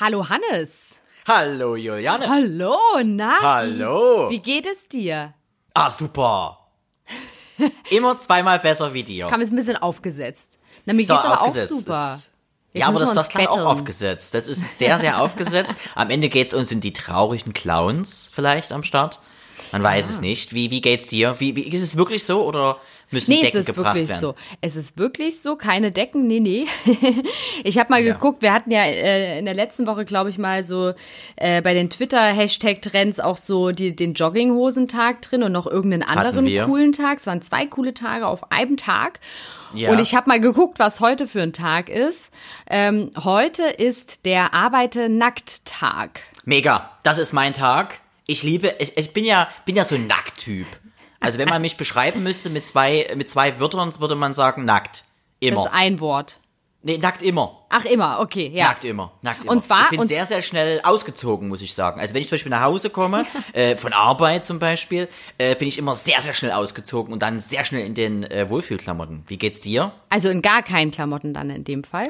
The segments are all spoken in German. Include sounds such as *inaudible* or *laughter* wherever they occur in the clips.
Hallo Hannes. Hallo Juliane. Hallo, na? Hallo. Wie geht es dir? Ah, super. *laughs* Immer zweimal besser wie dir. Kam es ein bisschen aufgesetzt. Na, mir So, geht's aber auch aufgesetzt. super. Das- Jetzt ja, aber das, das klang auch aufgesetzt. Das ist sehr, sehr *laughs* aufgesetzt. Am Ende geht's uns in die traurigen Clowns vielleicht am Start. Man weiß es nicht. Wie, wie geht's dir? Wie, wie, ist es wirklich so oder müssen Nee, es Decken ist gebracht wirklich werden? so. Es ist wirklich so, keine Decken, nee, nee. *laughs* ich habe mal Ja. geguckt, wir hatten ja äh, in der letzten Woche, glaube ich, mal so äh, bei den Twitter-Hashtag-Trends auch so die, den Jogginghosentag drin und noch irgendeinen anderen coolen Tag. Es waren zwei coole Tage auf einem Tag. Ja. Und ich habe mal geguckt, was heute für ein Tag ist. Ähm, heute ist der Arbeite-Nackt-Tag. Mega. Das ist mein Tag. Ich liebe, ich, ich bin ja, bin ja so ein Nackttyp. Also wenn man mich beschreiben müsste mit zwei, mit zwei Wörtern, würde man sagen nackt. Das Immer. ist ein Wort. Nee, nackt immer. Ach, immer, okay, ja. Nackt immer, nackt immer. Und zwar- ich bin und- sehr, sehr schnell ausgezogen, muss ich sagen. Also wenn ich zum Beispiel nach Hause komme, *laughs* äh, von Arbeit zum Beispiel, äh, bin ich immer sehr, sehr schnell ausgezogen und dann sehr schnell in den äh, Wohlfühlklamotten. Wie geht's dir? Also in gar keinen Klamotten dann in dem Fall.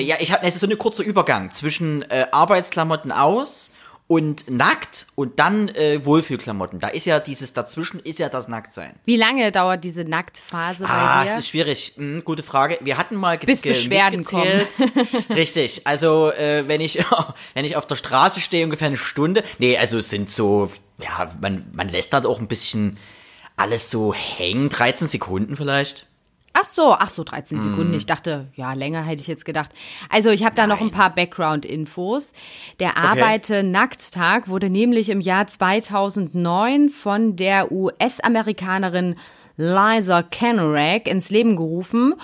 Ja, ich habe, es ist so ein kurzer Übergang zwischen äh, Arbeitsklamotten aus und nackt und dann äh, Wohlfühlklamotten. Da ist ja dieses dazwischen ist ja das Nacktsein. Wie lange dauert diese Nacktphase Ah, bei es dir? ist schwierig. Hm, gute Frage. Wir hatten mal ge Bis ge- Beschwerden. *laughs* Richtig. Also äh, wenn ich *laughs* wenn ich auf der Straße stehe, ungefähr eine Stunde. Nee, also es sind so, ja, man man lässt halt auch ein bisschen alles so hängen. 13 Sekunden vielleicht. Ach so, ach so, 13 Mhm. Sekunden. Ich dachte, ja, länger hätte ich jetzt gedacht. Also ich habe da noch ein paar Background-Infos. Der Arbeite-Nackt-Tag wurde nämlich im Jahr 2009 von der US-Amerikanerin Liza Kenorek ins Leben gerufen.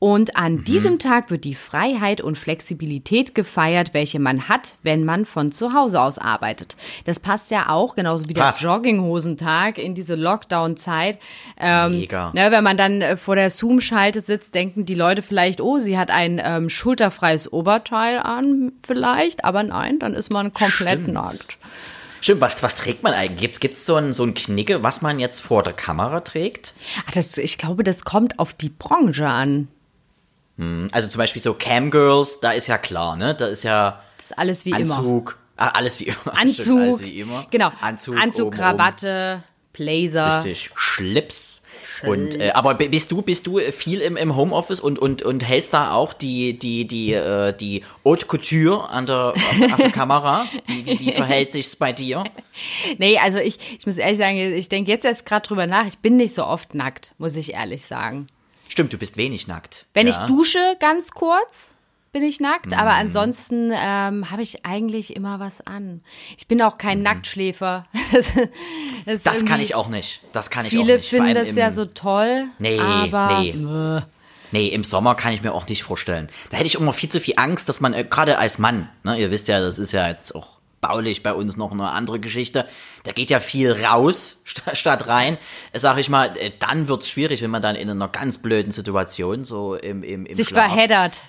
Und an Mhm. diesem Tag wird die Freiheit und Flexibilität gefeiert, welche man hat, wenn man von zu Hause aus arbeitet. Das passt ja auch, genauso wie Passt. der Jogginghosentag in diese Lockdown-Zeit. Ähm, Mega. Ne, wenn man dann äh, vor der Zoom-Schalte sitzt, denken die Leute vielleicht, oh, sie hat ein ähm, schulterfreies Oberteil an, vielleicht, aber nein, dann ist man komplett Stimmt. nackt. Stimmt, was, was trägt man eigentlich? Gibt's, gibt's so ein, so ein Knicke, was man jetzt vor der Kamera trägt? Ach, das, ich glaube, das kommt auf die Branche an. Also zum Beispiel so Camgirls, da ist ja klar, ne? Da ist ja Das ist alles wie immer. Anzug. Ah, alles wie immer. *laughs* Stimmt, Anzug, alles wie immer. genau, Anzug, Anzug, oben, Krawatte, Blazer. Richtig, Schlips. Und äh, aber bist du bist du viel im, im Homeoffice und und und hältst da auch die die die äh, die Haute Couture an der, auf der, auf der *laughs* Kamera? Wie, wie, wie verhält sich's bei dir? *laughs* Nee, also ich, ich muss ehrlich sagen, ich denke jetzt erst gerade drüber nach. Ich bin nicht so oft nackt, muss ich ehrlich sagen. Stimmt, du bist wenig nackt. Wenn ja. ich dusche, ganz kurz, bin ich nackt, aber Mhm. ansonsten ähm, habe ich eigentlich immer was an. Ich bin auch kein Nacktschläfer. *laughs* Das, Mhm. Das kann ich auch nicht. Das kann ich auch Viele nicht. Vor finden das ja so toll. Nee, aber, nee. Nee, im Sommer kann ich mir auch nicht vorstellen. Da hätte ich immer viel zu viel Angst, dass man, äh, gerade als Mann, ne, ihr wisst ja, das ist ja jetzt auch baulich bei uns noch eine andere Geschichte. Da geht ja viel raus *laughs* sta- statt rein. Sag ich mal, äh, dann wird's schwierig, wenn man dann in einer ganz blöden Situation so im, im, im sich Schlaf verheddert.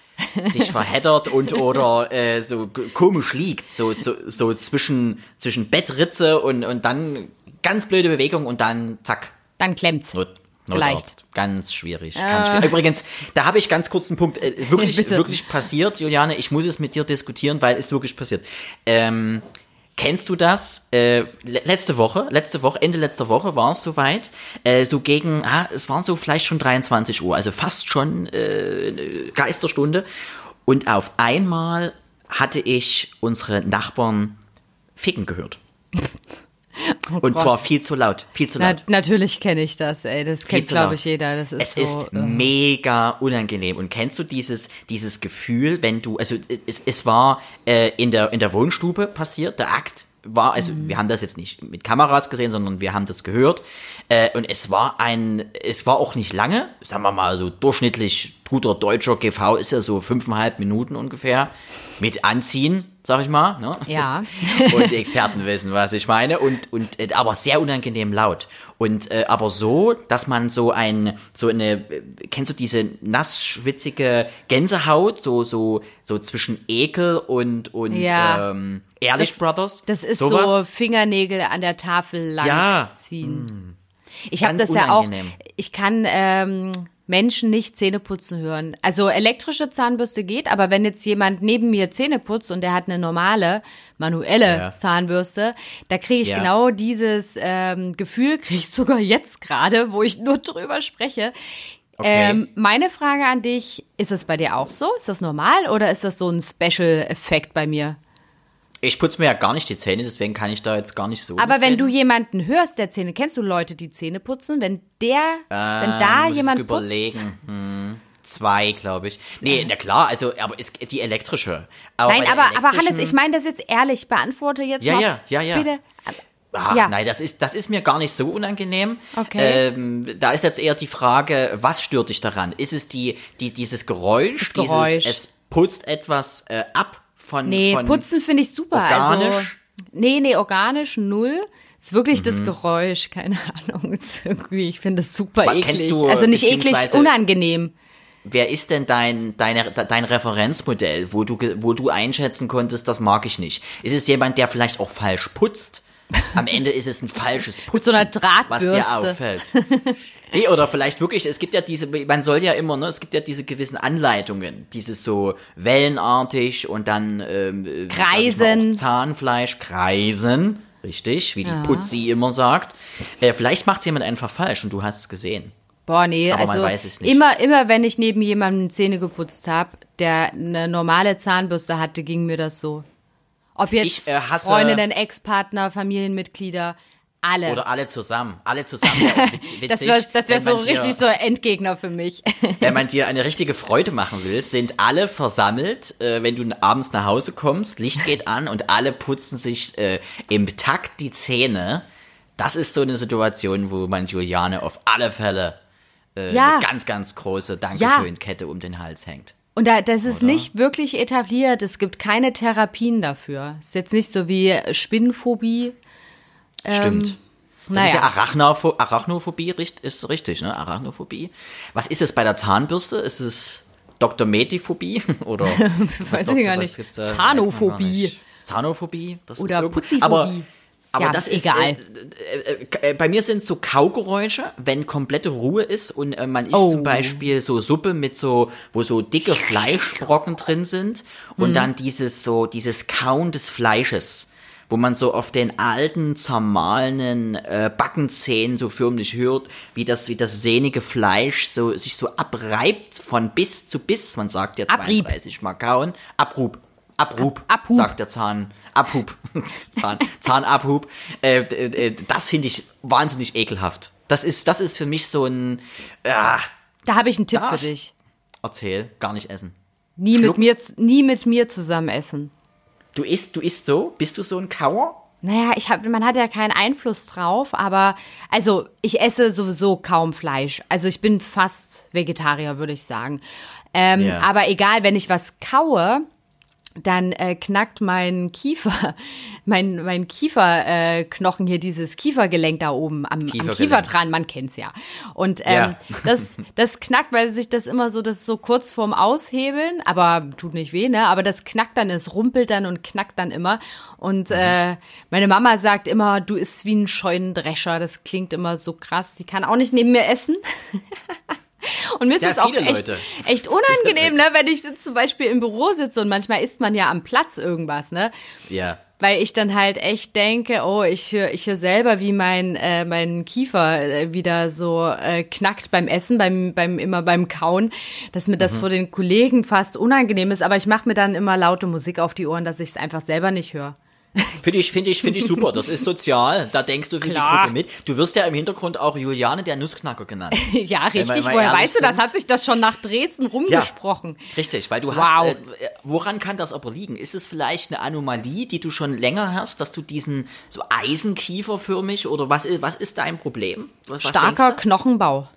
sich verheddert und *laughs* oder äh, so komisch liegt, so, so, so zwischen, zwischen Bettritze und, und dann ganz blöde Bewegung und dann zack, Dann klemmt's. Not, Notarzt. Ganz schwierig. Ganz schwierig. Übrigens, da habe ich ganz kurz einen Punkt. Äh, wirklich, Bitte. wirklich passiert, Juliane. Ich muss es mit dir diskutieren, weil es wirklich passiert. Ähm, kennst du das? Äh, le- letzte Woche, letzte Woche, Ende letzter Woche war es soweit. Äh, so gegen, ah, es waren so vielleicht schon 23 Uhr, also fast schon äh, Geisterstunde. Und auf einmal hatte ich unsere Nachbarn ficken gehört. *laughs* *laughs* Und Gott. zwar viel zu laut, viel zu laut. Na, natürlich kenne ich das, ey. Das kennt, glaube ich, jeder. Das ist Es so, ist äh, mega unangenehm. Und kennst du dieses, dieses Gefühl, wenn du, also es, es war äh, in, der, in der Wohnstube passiert, der Akt war, also wir haben das jetzt nicht mit Kameras gesehen, sondern wir haben das gehört. Äh, und es war ein, es war auch nicht lange, sagen wir mal so durchschnittlich guter deutscher GV ist ja so fünfeinhalb Minuten ungefähr mit Anziehen, sag ich mal. Ne? Ja. *laughs* Und die Experten wissen, was ich meine. Und, und äh, aber sehr unangenehm laut. Und äh, aber so, dass man so ein, so eine, äh, kennst du diese nass schwitzige Gänsehaut, so, so, so zwischen Ekel und, und Ja. ähm, Ehrlich Das- Brothers? Das ist so Sowas? Fingernägel an der Tafel lang Ja. ziehen. Ich habe das ja auch. unangenehm. Ich kann, ähm, Menschen nicht Zähne putzen hören. Also elektrische Zahnbürste geht, aber wenn jetzt jemand neben mir Zähne putzt und der hat eine normale, manuelle Ja. Zahnbürste, da kriege ich Ja. genau dieses ähm, Gefühl, *laughs* kriege ich sogar jetzt gerade, wo ich nur drüber spreche. Okay. Ähm, meine Frage an dich, ist das bei dir auch so? Ist das normal oder ist das so ein Special-Effekt bei mir? Ich putze mir ja gar nicht die Zähne, deswegen kann ich da jetzt gar nicht so. Aber wenn du jemanden hörst, der Zähne, kennst du Leute, die Zähne putzen? Wenn der, wenn da Ähm, muss jemand ich überlegen. Hm, zwei, glaube ich. Nee, na klar, also, aber ist die elektrische. Aber Nein, aber, aber Hannes, ich meine das jetzt ehrlich. Beantworte jetzt Ja, mal. ja, ja, ja. Bitte. Ach, Ja. nein, das ist, das ist mir gar nicht so unangenehm. Okay. Ähm, da ist jetzt eher die Frage, was stört dich daran? Ist es die, die, dieses Geräusch? Das Geräusch. Dieses, es putzt etwas äh, ab von, Nee, von putzen finde ich super. Also, organisch? nee, nee, organisch null. Ist wirklich Mhm. das Geräusch, keine *laughs* Ahnung. Irgendwie, ich finde das super Aber eklig. du, also nicht eklig, unangenehm. Wer ist denn dein, deine, dein Referenzmodell, wo du, wo du einschätzen konntest, das mag ich nicht? Ist es jemand, der vielleicht auch falsch putzt? Am Ende ist es ein falsches Putzen, so einer was dir auffällt. Nee, oder vielleicht wirklich, es gibt ja diese, man soll ja immer, ne, es gibt ja diese gewissen Anleitungen, dieses so wellenartig und dann ähm, äh, Kreisen. Zahnfleisch, Kreisen, richtig, wie die Putzi immer sagt. Äh, vielleicht macht jemand einfach falsch und du hast es gesehen. Boah, nee, Aber man also weiß es nicht. immer, immer wenn ich neben jemandem Zähne geputzt habe, der eine normale Zahnbürste hatte, ging mir das so. Ob jetzt Ich, äh, hasse- Freundinnen, Ex-Partner, Familienmitglieder, alle. Oder alle zusammen, alle zusammen. Ja, auch *laughs* witz- das witzig, wäre das wär so dir- richtig so Endgegner für mich. *laughs* Wenn man dir eine richtige Freude machen will, sind alle versammelt, äh, wenn du abends nach Hause kommst, Licht geht an und alle putzen sich äh, im Takt die Zähne. Das ist so eine Situation, wo man Juliane auf alle Fälle äh, Ja. eine ganz, ganz große Dankeschön-Kette um den Hals hängt. Und da, das ist nicht wirklich etabliert. Es gibt keine Therapien dafür. Ist jetzt nicht so wie Spinnenphobie. Stimmt. Das naja. ist ja Arachnopho Arachnophobie, ist richtig, ne? Arachnophobie. Was ist es bei der Zahnbürste? Ist es Dr. Mediphobie? *laughs* Oder *laughs* Weiß ich gar nicht. gibt's, äh, Zahnophobie. weiß man gar nicht. Zahnophobie? Das Oder irgendwo- Putziphobie. Aber, aber Ja, das ist egal. Äh, äh, äh, bei mir sind so Kaugeräusche, wenn komplette Ruhe ist und äh, man isst Oh. zum Beispiel so Suppe mit so, wo so dicke Fleischbrocken drin sind und Mhm. dann dieses so, dieses Kauen des Fleisches wo man so auf den alten, zermahlenen äh, Backenzähnen so förmlich hört, wie das, wie das sehnige Fleisch so, sich so abreibt von Biss zu Biss. Man sagt ja Abrieb. 32 Mal kauen. Abrub. Abrub, Ab- Abhub. sagt der Zahn. Abhub. *laughs* Zahn, Zahnabhub. Äh, d- äh, das finde ich wahnsinnig ekelhaft. Das ist, das ist für mich so ein, ah, Da habe ich einen Tipp Da- für dich. erzähl, gar nicht essen. Nie mit, mir, nie mit mir zusammen essen. Du isst, du isst so? Bist du so ein Kauer? Naja, ich hab, man hat ja keinen Einfluss drauf, aber also ich esse sowieso kaum Fleisch. Also ich bin fast Vegetarier, würde ich sagen. Ähm, Ja. Aber egal, wenn ich was kaue, dann äh, knackt mein Kiefer, *laughs* mein, mein Kieferknochen äh, hier, dieses Kiefergelenk da oben am, am Kiefergelenk. Kiefer dran, man kennt's ja. Und ähm, Ja. *laughs* das, das knackt, weil sich das immer so, das ist so kurz vorm Aushebeln, aber tut nicht weh, ne? Aber das knackt dann, es rumpelt dann und knackt dann immer. Und Mhm. äh, meine Mama sagt immer, du isst wie ein Scheunendrescher. Das klingt immer so krass. Die kann auch nicht neben mir essen. *laughs* Und mir ist Ja, es auch viele echt, Leute. echt *laughs* unangenehm, ne, wenn ich jetzt zum Beispiel im Büro sitze und manchmal isst man ja am Platz irgendwas, ne? Ja. Weil ich dann halt echt denke, oh, ich höre ich hör selber, wie mein, äh, mein Kiefer äh, wieder so äh, knackt beim Essen, beim, beim, immer beim Kauen, dass mir Mhm. das vor den Kollegen fast unangenehm ist. Aber ich mache mir dann immer laute Musik auf die Ohren, dass ich es einfach selber nicht höre. Finde ich, finde ich, finde ich super. Das ist sozial. Da denkst du für Klar. die Gruppe mit. Du wirst ja im Hintergrund auch Juliane der Nussknacker genannt. *laughs* ja, richtig. mal Woher weißt du das? sind- Hat sich das schon nach Dresden rumgesprochen? Richtig, weil du Wow. hast, äh, äh, woran kann das aber liegen? Ist es vielleicht eine Anomalie, die du schon länger hast, dass du diesen so Eisenkieferförmig oder was, ist- was ist dein Problem? Was, was Starker denkst Knochenbau.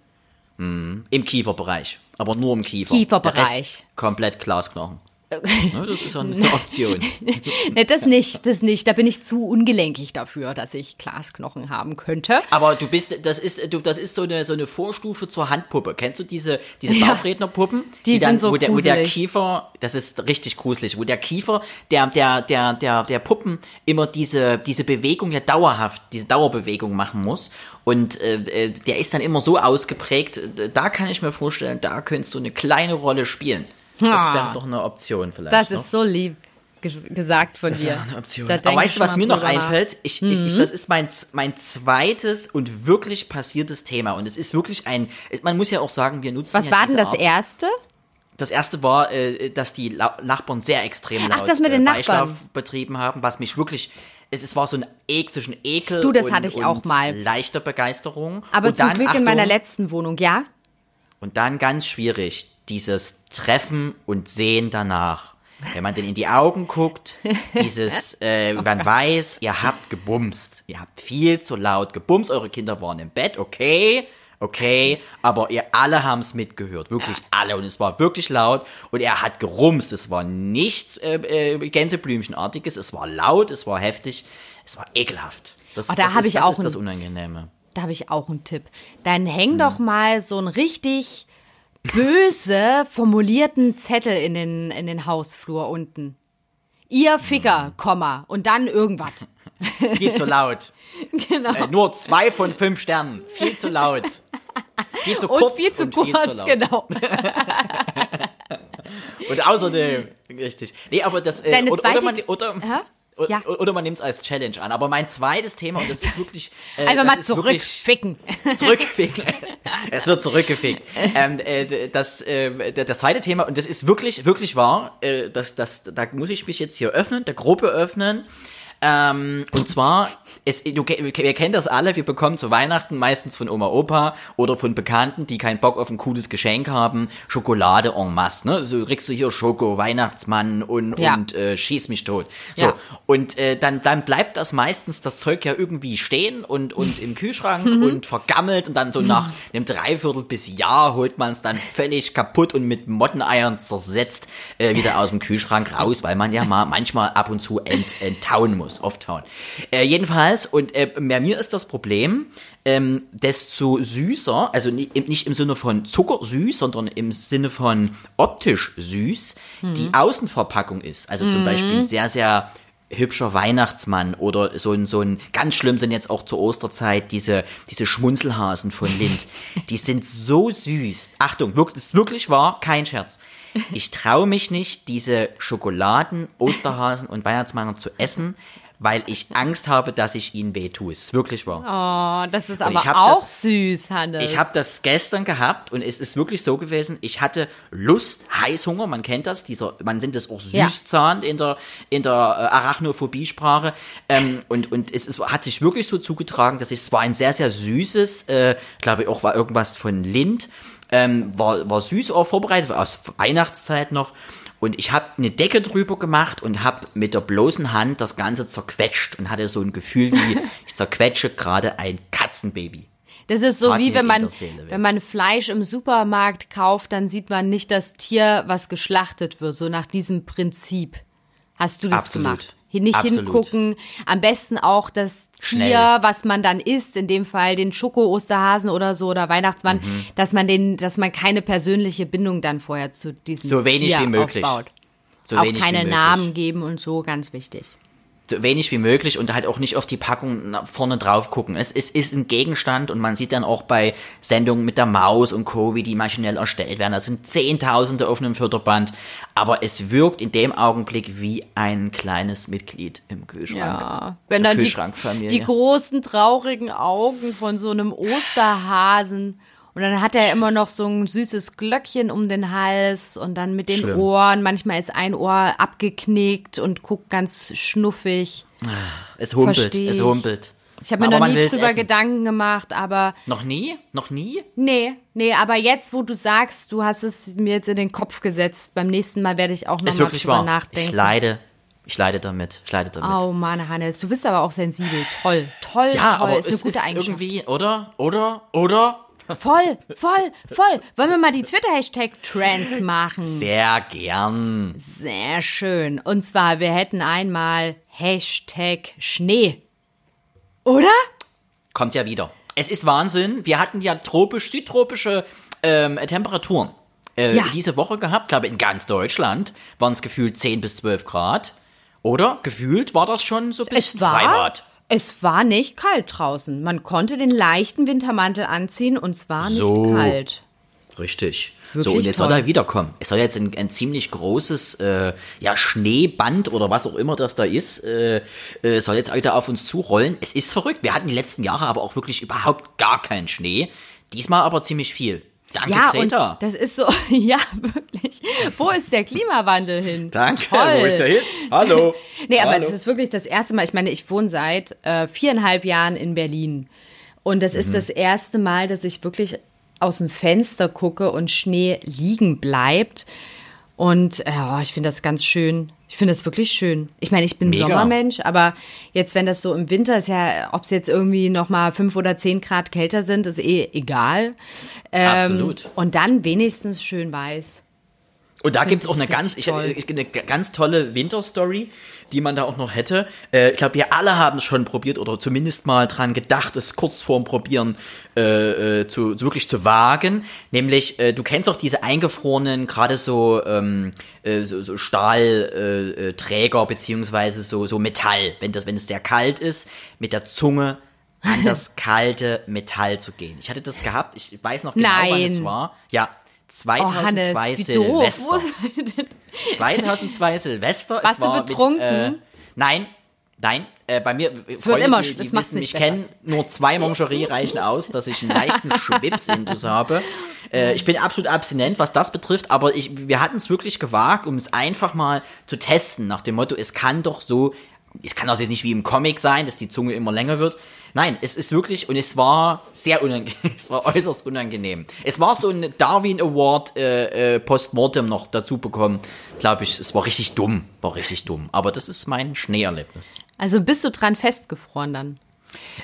du? Im Kieferbereich, aber nur im Kiefer. Kieferbereich. Komplett Glasknochen. Ne, das ist eine Option. *laughs* nee, das nicht, das nicht. Da bin ich zu ungelenkig dafür, dass ich Glasknochen haben könnte. Aber du bist, das ist, du, das ist so eine, so eine Vorstufe zur Handpuppe. Kennst du diese, diese Bauchrednerpuppen? Die, die dann, sind so wo, der, wo der. Kiefer, das ist richtig gruselig, wo der Kiefer der, der, der, der, der Puppen immer diese, diese Bewegung ja dauerhaft, diese Dauerbewegung machen muss. Und äh, äh, der ist dann immer so ausgeprägt, äh, da kann ich mir vorstellen, da könntest du eine kleine Rolle spielen. Das Ah. wäre doch eine Option vielleicht. Das noch. ist so lieb ge gesagt von Das dir. wäre eine Option. Aber weißt ich du, was mir noch drüber nach. Mhm. einfällt? Ich, ich, ich, das ist mein, mein zweites und wirklich passiertes Thema. Und es ist wirklich ein, man muss ja auch sagen, wir nutzen Was ja war denn das Art. erste? Das erste war, äh, dass die La Nachbarn sehr extrem laut Ach, das mit den äh, Nachbarn. Beischlaf betrieben haben, was mich wirklich, es, es war so ein Ek zwischen Ekel Du, das und, hatte ich und auch mal. leichter Begeisterung. Aber und zum dann, Glück Achtung, in meiner letzten Wohnung, ja? und dann ganz schwierig, dieses Treffen und Sehen danach. Wenn man denn in die Augen guckt, *laughs* dieses, äh, man weiß, ihr habt gebumst. Ihr habt viel zu laut gebumst, eure Kinder waren im Bett, okay, okay, aber ihr alle haben es mitgehört, wirklich alle. Und es war wirklich laut und er hat gerumst. Es war nichts äh, äh, Gänseblümchenartiges, es war laut, es war heftig, es war ekelhaft. Das, Oh, da das ist, ich das auch ist das ein- Unangenehme. Da habe ich auch einen Tipp. Dann häng Hm. doch mal so einen richtig böse formulierten Zettel in den, in den Hausflur unten. Ihr Ficker. Komma. Und dann irgendwas. *laughs* Viel zu laut. Genau. Äh, nur zwei von fünf Sternen. Viel zu laut. Viel zu Und kurz viel zu und kurz, viel zu laut. genau. *laughs* Und außerdem, richtig. Nee, aber das, äh, Deine oder, zweite- oder man, oder? Oder, Ja. oder man nimmt es als Challenge an. Aber mein zweites Thema, und das ist wirklich, äh, Einfach mal zurückficken. *laughs* zurückgefickt. es wird zurückgefickt. Ähm, äh, das, äh, das zweite Thema, und das ist wirklich, wirklich wahr, äh, das, das, da muss ich mich jetzt hier öffnen, der Gruppe öffnen. Ähm, und zwar, es, du, wir kennen das alle, wir bekommen zu Weihnachten meistens von Oma Opa oder von Bekannten, die keinen Bock auf ein cooles Geschenk haben, Schokolade en masse, ne? So kriegst du hier Schoko, Weihnachtsmann und, Ja. und äh, schieß mich tot. So, Ja. und äh, dann, dann bleibt das meistens das Zeug ja irgendwie stehen und, und im Kühlschrank Mhm. und vergammelt und dann so nach einem Dreiviertel bis Jahr holt man es dann völlig kaputt und mit Motteneiern zersetzt äh, wieder aus dem Kühlschrank raus, weil man ja mal manchmal ab und zu ent, enttauen muss, auftauen. Äh, jedenfalls, und äh, bei mir ist das Problem, ähm, desto süßer, also nicht im Sinne von zuckersüß, sondern im Sinne von optisch süß, die Außenverpackung ist. Also zum Beispiel ein sehr, sehr hübscher Weihnachtsmann oder so ein, so ein, ganz schlimm sind jetzt auch zur Osterzeit diese, diese Schmunzelhasen von Lind. *laughs* Die sind so süß. Achtung, wirklich, das ist wirklich wahr, kein Scherz. Ich traue mich nicht, diese Schokoladen, Osterhasen und Weihnachtsmänner zu essen, weil ich Angst habe, dass ich ihnen weh tue. Es ist wirklich wahr. Oh, das ist aber auch das- süß, Hannes. Ich habe das gestern gehabt und es ist wirklich so gewesen. Ich hatte Lust, Heißhunger, man kennt das, dieser, man nennt es auch Ja. Süßzahn in der in der äh, Arachnophobie-Sprache. Ähm, und und es ist, hat sich wirklich so zugetragen, dass ich es war ein sehr sehr süßes, äh, glaube ich auch war irgendwas von Lind, ähm, war war süß auch vorbereitet aus Weihnachtszeit noch. Und ich habe eine Decke drüber gemacht und habe mit der bloßen Hand das Ganze zerquetscht und hatte so ein Gefühl wie, *laughs* ich zerquetsche gerade ein Katzenbaby. Das ist so Tat wie wenn man, wenn man Fleisch im Supermarkt kauft, dann sieht man nicht das Tier, was geschlachtet wird, so nach diesem Prinzip. Hast du das Absolut. gemacht? Nicht Absolut. hingucken. Am besten auch das Tier, Schnell. was man dann isst, in dem Fall den Schoko-Osterhasen oder so oder Weihnachtsmann, Mhm. dass man den, dass man keine persönliche Bindung dann vorher zu diesem So wenig Tier wie möglich. aufbaut. So auch keine. Namen geben und so, ganz wichtig. So wenig wie möglich und halt auch nicht auf die Packung vorne drauf gucken. Es, es ist ein Gegenstand und man sieht dann auch bei Sendungen mit der Maus und Co., wie die maschinell erstellt werden. Da sind Zehntausende auf einem Förderband, aber es wirkt in dem Augenblick wie ein kleines Mitglied im Kühlschrank. Ja, wenn dann die, die großen traurigen Augen von so einem Osterhasen und dann hat er immer noch so ein süßes Glöckchen um den Hals und dann mit den Schlimm. Ohren. Manchmal ist ein Ohr abgeknickt und guckt ganz schnuffig. Es humpelt, Versteh es humpelt. Ich habe mir Aber noch nie drüber essen. Gedanken gemacht, aber Noch nie? Noch nie? nee, nee, aber jetzt, wo du sagst, du hast es mir jetzt in den Kopf gesetzt, beim nächsten Mal werde ich auch noch Ist mal wirklich drüber wahr. nachdenken. Ich leide. Ich leide damit. Ich leide damit. Oh Mann, Hannes, du bist aber auch sensibel. Toll, toll, Ja, toll. aber ist eine es gute ist Eigenschaft. irgendwie, oder? Oder? Oder? Voll, voll, voll. Wollen wir mal die Twitter-Hashtag-Trends machen? Sehr gern. Sehr schön. Und zwar, wir hätten einmal Hashtag Schnee. Oder? Kommt ja wieder. Es ist Wahnsinn. Wir hatten ja tropisch, südtropische ähm, Temperaturen äh, Ja. diese Woche gehabt. Ich glaube, in ganz Deutschland waren es gefühlt 10 bis 12 Grad. Oder? Gefühlt war das schon so bis Es war, Freibad. Es war nicht kalt draußen. Man konnte den leichten Wintermantel anziehen und es war nicht So. kalt. Richtig. Wirklich so, und jetzt toll. soll er wiederkommen. Es soll jetzt ein, ein ziemlich großes äh, ja, Schneeband oder was auch immer das da ist, äh, äh, soll jetzt wieder auf uns zurollen. Es ist verrückt. Wir hatten die letzten Jahre aber auch wirklich überhaupt gar keinen Schnee. Diesmal aber ziemlich viel. Danke, Ja, Greta. und das ist so, *laughs* ja, wirklich. Wo ist der Klimawandel hin? Danke. Toll. Wo ist er hin? Hallo. *laughs* Nee, aber Hallo. es ist wirklich das erste Mal. Ich meine, ich wohne seit äh, viereinhalb Jahren in Berlin. Und das Mhm. ist das erste Mal, dass ich wirklich aus dem Fenster gucke und Schnee liegen bleibt. Und äh, oh, ich finde das ganz schön. Ich finde das wirklich schön. Ich meine, ich bin Mega. Sommermensch, aber jetzt, wenn das so im Winter ist, ja, ob es jetzt irgendwie noch mal fünf oder zehn Grad kälter sind, ist eh egal. Ähm, Absolut. Und dann wenigstens schön weiß. Und da gibt's auch eine ganz, ich, ich, eine ganz tolle Winterstory, die man da auch noch hätte. Äh, ich glaube, wir alle haben es schon probiert oder zumindest mal dran gedacht, es kurz vorm Probieren äh, äh, zu, wirklich zu wagen. Nämlich, äh, du kennst auch diese eingefrorenen, gerade so, ähm, äh, so, so Stahlträger äh, beziehungsweise so, so Metall. Wenn das, wenn es sehr kalt ist, mit der Zunge an *laughs* das kalte Metall zu gehen. Ich hatte das gehabt, ich weiß noch genau, wann es Nein. war. Ja, Oh, Hannes, 2002 wie doof. Silvester. 2002 Silvester. Warst es du betrunken? Mit, äh, nein, nein. Äh, bei mir, wird Freunde, immer- die, die wissen, nicht ich besser. kenne nur zwei Mangerie reichen aus, dass ich einen leichten *laughs* Schwipsintus habe. Äh, ich bin absolut abstinent, was das betrifft, aber ich, wir hatten es wirklich gewagt, um es einfach mal zu testen, nach dem Motto, es kann doch so, es kann auch jetzt nicht wie im Comic sein, dass die Zunge immer länger wird. Nein, es ist wirklich, und es war sehr unangenehm, *laughs* es war äußerst unangenehm. Es war so ein Darwin Award äh, äh, Postmortem noch dazu bekommen, glaube ich, es war richtig dumm, war richtig dumm. Aber das ist mein Schneeerlebnis. Also bist du dran festgefroren dann?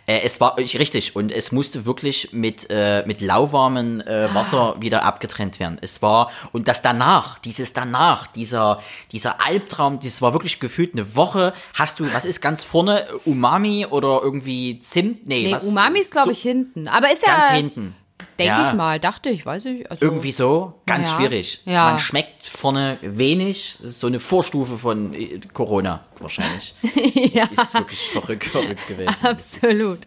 Äh, es war ich, richtig und es musste wirklich mit äh, mit lauwarmem äh, Wasser wieder abgetrennt werden. Es war und das danach, dieses danach, dieser dieser Albtraum, das war wirklich gefühlt eine Woche. Hast du, was ist ganz vorne Umami oder irgendwie Zimt? Nee, Nee, was? Umami ist, glaube so ich, hinten. Aber ist ja, ganz hinten. Denke Ja. ich mal, dachte ich, weiß ich. Also, Irgendwie so, ganz Ja. schwierig. Ja. Man schmeckt vorne wenig. Das ist so eine Vorstufe von äh, Corona wahrscheinlich. *laughs* ja. Es ist wirklich verrückt, verrückt gewesen. Das Absolut.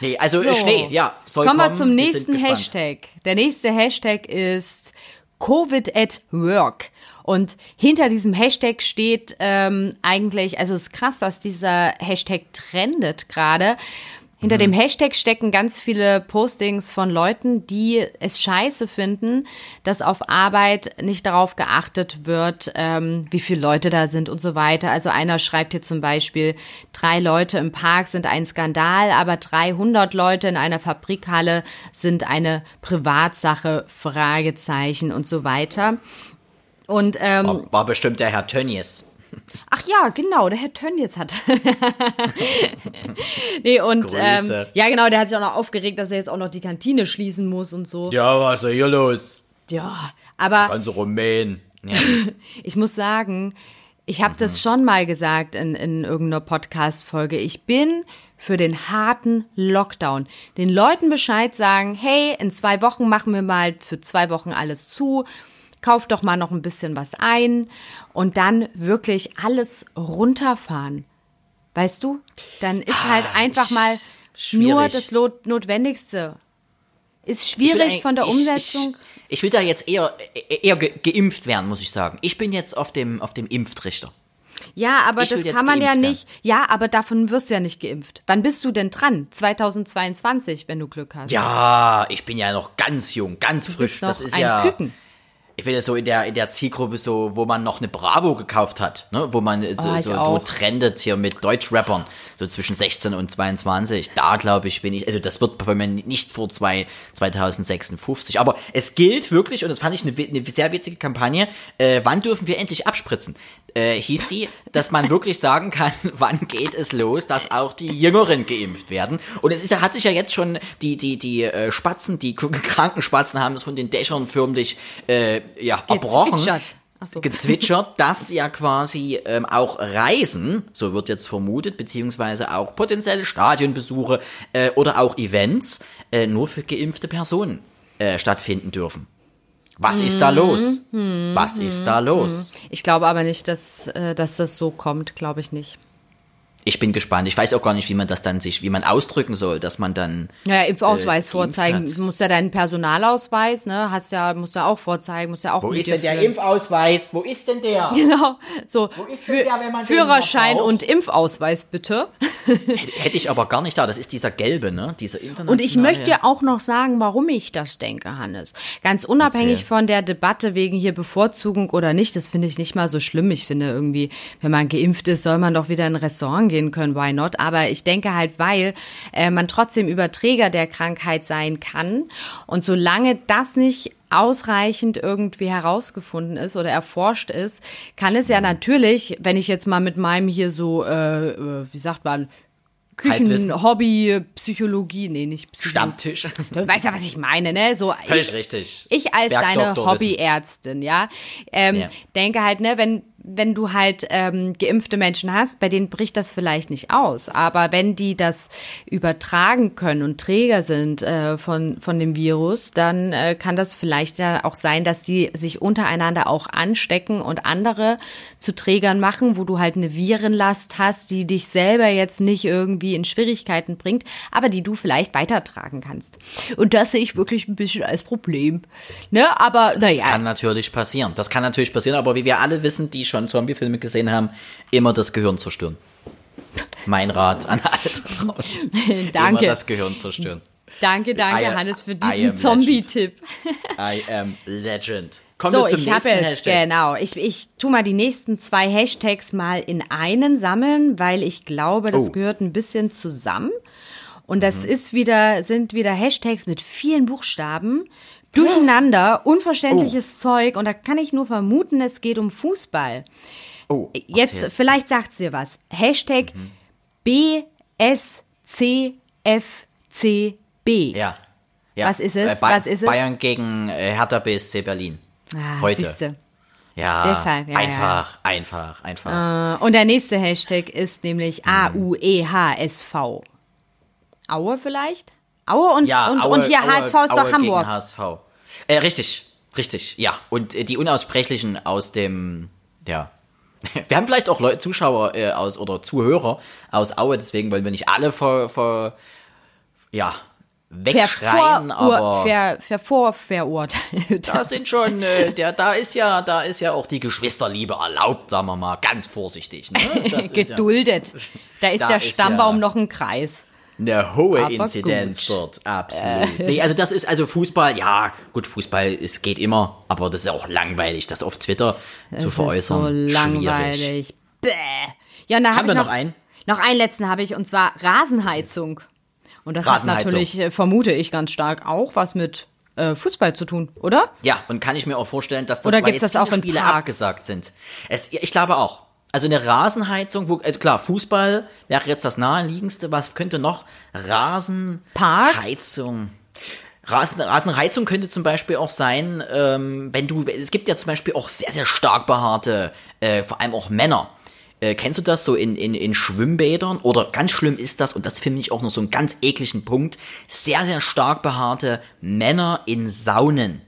Nee, also So. äh, Schnee, ja, soll Kommen wir zum nächsten. Hashtag. Der nächste Hashtag ist Covid at Work. Und hinter diesem Hashtag steht ähm, eigentlich, also es ist krass, dass dieser Hashtag trendet gerade. Hinter Mhm. dem Hashtag stecken ganz viele Postings von Leuten, die es scheiße finden, dass auf Arbeit nicht darauf geachtet wird, ähm, wie viele Leute da sind und so weiter. Also einer schreibt hier zum Beispiel, drei Leute im Park sind ein Skandal, aber 300 Leute in einer Fabrikhalle sind eine Privatsache, Fragezeichen und so weiter. Und ähm, War, war bestimmt der Herr Tönnies. Ach ja, genau, der Herr Tönnies hat. *laughs* nee, und ähm, ja, genau, der hat sich auch noch aufgeregt, dass er jetzt auch noch die Kantine schließen muss und so. Ja, was ist hier los? Ja, aber Ganze Rumänen. Ja. *laughs* ich muss sagen, ich habe das schon mal gesagt in, in irgendeiner Podcast-Folge. Ich bin für den harten Lockdown. Den Leuten Bescheid sagen, hey, in zwei Wochen machen wir mal für zwei Wochen alles zu. Kauf doch mal noch ein bisschen was ein und dann wirklich alles runterfahren. Weißt du? Dann ist halt einfach mal nur schwierig. das Lo- Notwendigste. Ist schwierig von der ich, Umsetzung. Ich, ich will da jetzt eher, eher ge geimpft werden, muss ich sagen. Ich bin jetzt auf dem, auf dem Impftrichter. Ja, aber Ich das kann man ja nicht. Ja, aber davon wirst du ja nicht geimpft. Wann bist du denn dran? 2022, wenn du Glück hast. Ja, ich bin ja noch ganz jung, ganz du frisch. bist noch das ist ein ja. Küken. Ich ja so in der, in der Zielgruppe so, wo man noch eine Bravo gekauft hat, ne? wo man äh, so, ich so, so trendet hier mit Deutschrappern, so zwischen 16 und 22. Da glaube ich, bin ich, also das wird bei mir nicht vor zwei, 2056. Aber es gilt wirklich, und das fand ich eine, eine sehr witzige Kampagne, äh, wann dürfen wir endlich abspritzen? Äh, hieß die, dass man wirklich sagen kann, *laughs* wann geht es los, dass auch die Jüngeren geimpft werden. Und es ist, hat sich ja jetzt schon die die die äh, Spatzen, die *laughs* kranken Spatzen haben es von den Dächern förmlich äh, ja erbrochen. So. gezwitschert, dass ja quasi ähm, auch Reisen, so wird jetzt vermutet, beziehungsweise auch potenzielle Stadionbesuche äh, oder auch Events äh, nur für geimpfte Personen äh, stattfinden dürfen. Was ist da los? Mhm. Was ist da los? Ich glaube aber nicht, dass, äh, dass das so kommt, glaube ich nicht. Ich bin gespannt. Ich weiß auch gar nicht, wie man das dann sich, wie man ausdrücken soll, dass man dann. Ja, Impfausweis äh, vorzeigen. Du musst ja deinen Personalausweis, ne? Hast ja, musst ja auch vorzeigen, musst ja auch. Wo ist denn der führen. Impfausweis? Wo ist denn der? *laughs* Genau. So. Wo ist denn der, wenn man Führerschein und Impfausweis bitte. Hätte ich aber gar nicht da. Das ist dieser gelbe, ne? Dieser internationale. Und ich möchte auch noch sagen, warum ich das denke, Hannes. Ganz unabhängig Erzähl. von der Debatte wegen hier Bevorzugung oder nicht, das finde ich nicht mal so schlimm. Ich finde irgendwie, wenn man geimpft ist, soll man doch wieder in ein Restaurant gehen können. Why not? Aber ich denke halt, weil äh, man trotzdem Überträger der Krankheit sein kann. Und solange das nicht ausreichend irgendwie herausgefunden ist oder erforscht ist, kann es ja natürlich, wenn ich jetzt mal mit meinem hier so, äh, äh wie sagt man, Küchen, Hobby, Psychologie, nee, nicht Psychologie. Stammtisch. Du weißt ja, was ich meine, ne? So, Völlig ich, richtig. Ich als deine Hobbyärztin, ja, ähm, ja, denke halt, ne, wenn wenn du halt ähm, geimpfte Menschen hast, bei denen bricht das vielleicht nicht aus. Aber wenn die das übertragen können und Träger sind äh, von, von dem Virus, dann äh, kann das vielleicht ja auch sein, dass die sich untereinander auch anstecken und andere zu Trägern machen, wo du halt eine Virenlast hast, die dich selber jetzt nicht irgendwie in Schwierigkeiten bringt, aber die du vielleicht weitertragen kannst. Und das sehe ich wirklich ein bisschen als Problem. Ne? Aber naja. Das kann natürlich passieren. Das kann natürlich passieren, aber wie wir alle wissen, die schon Zombie-Filme gesehen haben, immer das Gehirn zerstören. Mein Rat an alle draußen. *laughs* danke. Immer das Gehirn zerstören. Danke, danke, I, Hannes, für diesen Zombie-Tipp. I am legend. *laughs* Kommen so, wir zum ich habe es, genau. Ich, ich tu mal die nächsten zwei Hashtags mal in einen sammeln, weil ich glaube, das oh. gehört ein bisschen zusammen. Und das mhm. ist wieder, sind wieder Hashtags mit vielen Buchstaben durcheinander, unverständliches oh. Zeug und da kann ich nur vermuten, es geht um Fußball. Oh, Jetzt, erzähl. vielleicht sagt sie was. Hashtag mhm. BSCFCB. Ja. ja. Was ist es? Äh, was ist es? Bayern gegen äh, Hertha BSC Berlin. Ah, Heute. Siehste. Ja, Deshalb, ja, einfach, ja. einfach, einfach. Äh, und der nächste Hashtag ist nämlich mhm. A-U-E-H-S-V. Aue vielleicht? Aue und, ja, und, Aue, und hier Aue, HSV ist Aue doch Hamburg. Gegen HSV. Äh, richtig, richtig, ja. Und äh, die Unaussprechlichen aus dem, ja. *laughs* Wir haben vielleicht auch Leute, Zuschauer äh, aus oder Zuhörer aus Aue, deswegen wollen wir nicht alle vor, vor ja, wegschreien, aber ver, ver, ver, verurteilt. Da sind schon, äh, *laughs* der, da ist ja, da ist ja auch die Geschwisterliebe erlaubt, sagen wir mal, ganz vorsichtig. Ne? Geduldet. Ja, da ist da der Stammbaum ja, noch ein Kreis eine hohe Aber Inzidenz gut. dort, absolut. Äh. Nee, also das ist also Fußball, ja, gut, Fußball, es geht immer, aber das ist auch langweilig, das auf Twitter das zu veräußern. So langweilig. Bäh. Ja, und da haben hab wir noch, noch einen? Noch einen letzten habe ich und zwar Rasenheizung. Und das hat natürlich, äh, vermute ich ganz stark, auch was mit äh, Fußball zu tun, oder? Ja, und kann ich mir auch vorstellen, dass das, oder weil jetzt das auch Spiele abgesagt sind. Es, ich glaube auch. Also eine Rasenheizung, wo, also klar, Fußball wäre jetzt das naheliegendste. Was könnte noch? Rasenheizung. Rasen, Rasenheizung könnte zum Beispiel auch sein, ähm, wenn du, es gibt ja zum Beispiel auch sehr, sehr stark behaarte, äh, vor allem auch Männer. Äh, kennst du das so in, in, in Schwimmbädern? Oder ganz schlimm ist das, und das finde ich auch noch so einen ganz ekligen Punkt, sehr, sehr stark behaarte Männer in Saunen.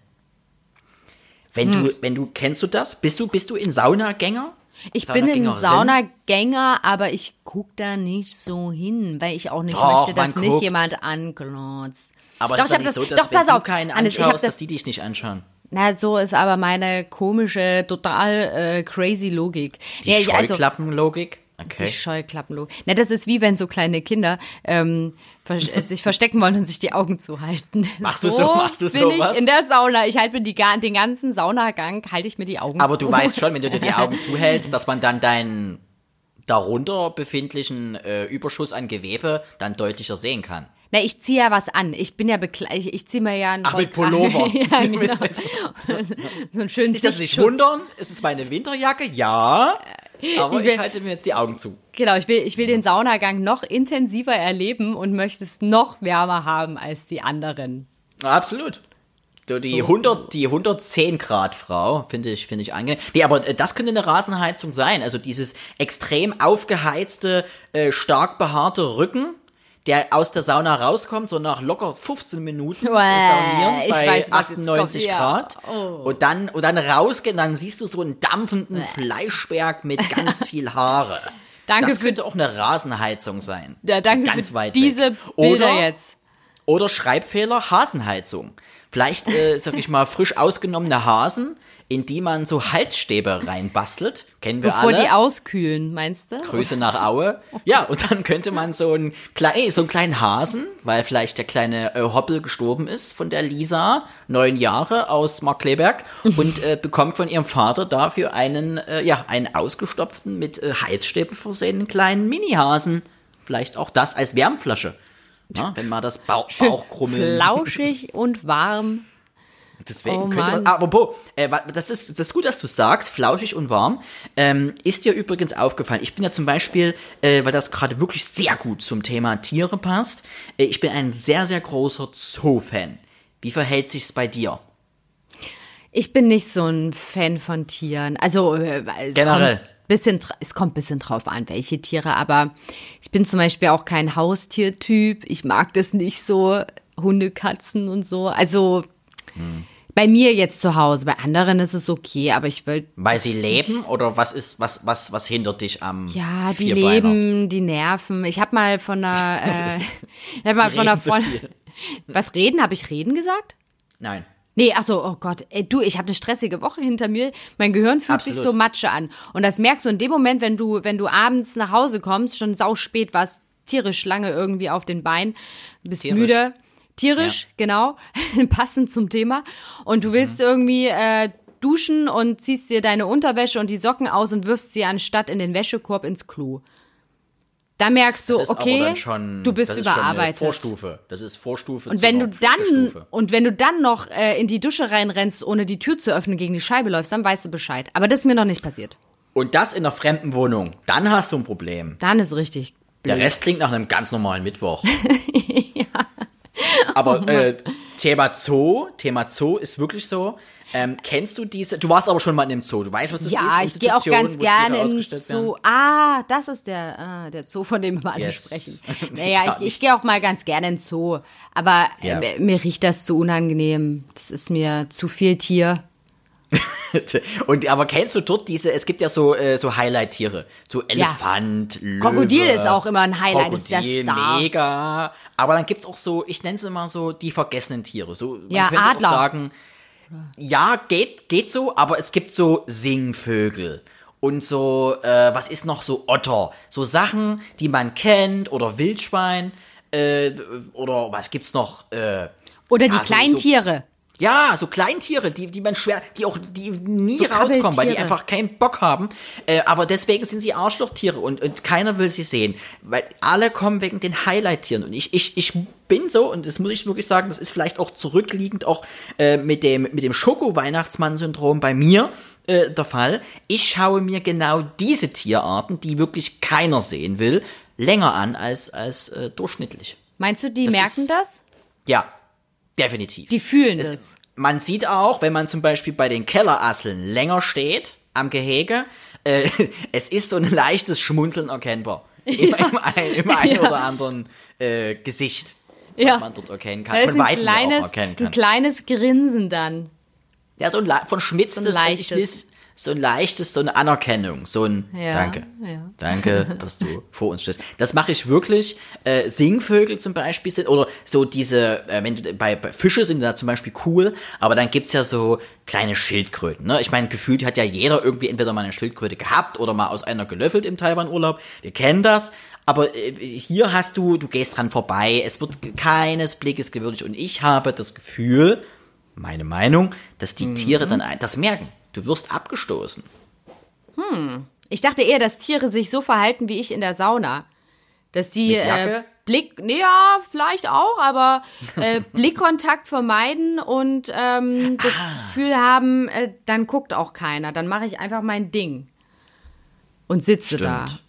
Wenn hm. du, wenn du, kennst du das? Bist du, bist du in Saunagänger? Ich bin ein Saunagänger, aber ich gucke da nicht so hin, weil ich auch nicht doch, möchte, dass mich jemand anglotzt. Aber doch, ist nicht das, so, dass doch, wenn du keinen anschaust, Hannes, dass die dich nicht anschauen. Na, so ist aber meine komische, total äh, crazy Logik. Die ja, also Scheuklappenlogik? Okay. Die Scheuklappenlogik. Na, das ist wie wenn so kleine Kinder ähm, sich verstecken wollen und sich die Augen zuhalten. *laughs* Machst so du so, machst du bin ich in der Sauna. Ich halte mir die, den ganzen Saunagang, halte ich mir die Augen Aber zu. du weißt schon, wenn du dir die Augen *laughs* zuhältst, dass man dann dein darunter befindlichen äh, Überschuss an Gewebe dann deutlicher sehen kann. Na, ich ziehe ja was an. Ich bin ja bekleidet. Ich ziehe mir ja einen Ach, mit Pullover. *laughs* ja, genau. so ein schönen Nicht, dass Sie sich wundern, ist es meine Winterjacke? Ja. Aber Ich will- ich halte mir jetzt die Augen zu. Genau, ich will, ich will den Saunagang noch intensiver erleben und möchte es noch wärmer haben als die anderen. Absolut. So, die 100, die 110 Grad Frau finde ich, finde ich angenehm. Nee, aber äh, das könnte eine Rasenheizung sein. Also dieses extrem aufgeheizte, äh, stark behaarte Rücken, der aus der Sauna rauskommt, so nach locker 15 Minuten Uäh, saunieren bei weiß, was jetzt 98 kommt, ja. Grad. Oh. Und dann, und dann rausgehen, dann siehst du so einen dampfenden Fleischberg mit *laughs* ganz viel Haare. Danke das für- könnte auch eine Rasenheizung sein. Ja, danke Ganz für weit diese weg. Bilder Oder jetzt. oder Schreibfehler, Hasenheizung. Vielleicht, äh, sag ich mal, frisch ausgenommene Hasen, in die man so Halsstäbe reinbastelt. Kennen wir Bevor alle. die auskühlen, meinst du? Grüße nach Aue. Ja, und dann könnte man so einen, so einen kleinen Hasen, weil vielleicht der kleine äh, Hoppel gestorben ist von der Lisa, neun Jahre aus Markleberg, *laughs* und äh, bekommt von ihrem Vater dafür einen, äh, ja, einen ausgestopften, mit äh, Heizstäben versehenen kleinen Mini-Hasen. Vielleicht auch das als Wärmflasche. Na, wenn mal das Bauch, Bauchkrummeln. Flauschig und warm. Deswegen Oh könnte man. Apropos, äh, das ist, das ist gut, dass du sagst, flauschig und warm. Ähm, ist dir übrigens aufgefallen, ich bin ja zum Beispiel, äh, weil das gerade wirklich sehr gut zum Thema Tiere passt, äh, ich bin ein sehr, sehr großer Zoo-Fan. Wie verhält sich's bei dir? Ich bin nicht so ein Fan von Tieren. Also äh, es Generell. Kommt bisschen, es kommt ein bisschen drauf an, welche Tiere, aber ich bin zum Beispiel auch kein Haustiertyp. Ich mag das nicht so, Hunde, Katzen und so. Also Hm. Bei mir jetzt zu Hause, bei anderen ist es okay, aber ich will Weil sie leben oder was ist, was, was, was hindert dich am Ja, die Vierbeiner? leben, die nerven. Ich habe mal von *laughs* einer, äh, *laughs* ich hab mal von einer so Freundin. viel. Was reden? Habe ich reden gesagt? Nein. Nee, ach so, oh Gott, ey, du, ich habe eine stressige Woche hinter mir. Mein Gehirn fühlt sich Absolut. so Matsche an. Und das merkst du in dem Moment, wenn du, wenn du abends nach Hause kommst, schon sau spät warst, tierisch lange irgendwie auf den Beinen, bist Tierisch. müde. Tierisch, genau, *laughs* passend zum Thema. Und du willst Mhm. irgendwie äh, duschen und ziehst dir deine Unterwäsche und die Socken aus und wirfst sie anstatt in den Wäschekorb ins Klo. Da merkst du, okay, schon, du bist überarbeitet. Vorstufe. Das ist Vorstufe Und wenn du dann Pflegestufe. und wenn du dann noch äh, in die Dusche reinrennst, ohne die Tür zu öffnen, gegen die Scheibe läufst, dann weißt du Bescheid. Aber das ist mir noch nicht passiert. Und das in einer fremden Wohnung. Dann hast du ein Problem. Dann ist richtig. Der Rest klingt nach einem ganz normalen Mittwoch. *laughs* *laughs* Aber äh, Thema Zoo, Thema Zoo ist wirklich so. Ähm, kennst du diese? Du warst aber schon mal in einem Zoo. Du weißt, was das ist. Ja, ich gehe auch ganz gerne in werden. Zoo. Ah, das ist der, ah, der Zoo, von dem wir alle Yes. sprechen. *laughs* Ja, Naja, ich, ich gehe auch mal ganz gerne in den Zoo. Aber Ja. äh, mir riecht das zu unangenehm. Das ist mir zu viel Tier. *laughs* Und aber kennst du dort diese? Es gibt ja so äh, so Highlight-Tiere, so Elefant, Löwe, Krokodil ist auch immer ein Highlight, das ist der Krokodil, Star. mega. Aber dann gibt's auch so, ich nenne es immer so die vergessenen Tiere. So, man Ja, könnte Adler. auch sagen, ja, geht geht so, aber es gibt so Singvögel. Und so, äh, was ist noch so Otter? So Sachen, die man kennt oder Wildschwein äh, oder was gibt's noch? Äh, Oder die Ja, so- kleinen so- Tiere. Ja, so Kleintiere, die, die man schwer, die auch, die nie So rauskommen, weil die einfach keinen Bock haben. Äh, aber deswegen sind sie Arschlochtiere und, und keiner will sie sehen. Weil alle kommen wegen den Highlight-Tieren. Und ich, ich, ich bin so, und das muss ich wirklich sagen, das ist vielleicht auch zurückliegend auch äh, mit dem, mit dem Schoko-Weihnachtsmann-Syndrom bei mir äh, der Fall. Ich schaue mir genau diese Tierarten, die wirklich keiner sehen will, länger an als, als äh, durchschnittlich. Meinst du, die Das merken ist- das? Ja, definitiv. Die fühlen Es- das. Man sieht auch, wenn man zum Beispiel bei den Kellerasseln länger steht am Gehege, äh, *laughs* es ist so ein leichtes Schmunzeln erkennbar. *laughs* Im, im, ein, im einen Ja. oder anderen äh, Gesicht, was Ja. man dort erkennen kann. Da Von ein Weitem ja auch kleines, erkennen ein kann. kleines Grinsen dann. Ja, so ein von schmitztes, So ein ich leichtes. will so ein leichtes, so eine Anerkennung, so ein Ja, Danke, ja. danke, *laughs* dass du vor uns stehst. Das mache ich wirklich. Äh, Singvögel zum Beispiel sind oder so diese, äh, wenn du bei, bei Fische sind da zum Beispiel cool, aber dann gibt's ja so kleine Schildkröten. Ne? Ich meine, gefühlt hat ja jeder irgendwie entweder mal eine Schildkröte gehabt oder mal aus einer gelöffelt im Taiwan-Urlaub. Wir kennen das. Aber äh, hier hast du, du gehst dran vorbei, es wird keines Blickes gewürdigt und ich habe das Gefühl, meine Meinung, dass die Mhm. Tiere dann das merken. Du wirst abgestoßen. Ich dachte eher, dass Tiere sich so verhalten wie ich in der Sauna. Dass sie äh, Blick, nee, ja, vielleicht auch, aber äh, *laughs* Blickkontakt vermeiden und ähm, das Ah. Gefühl haben, äh, dann guckt auch keiner. Dann mache ich einfach mein Ding und sitze da. Stimmt.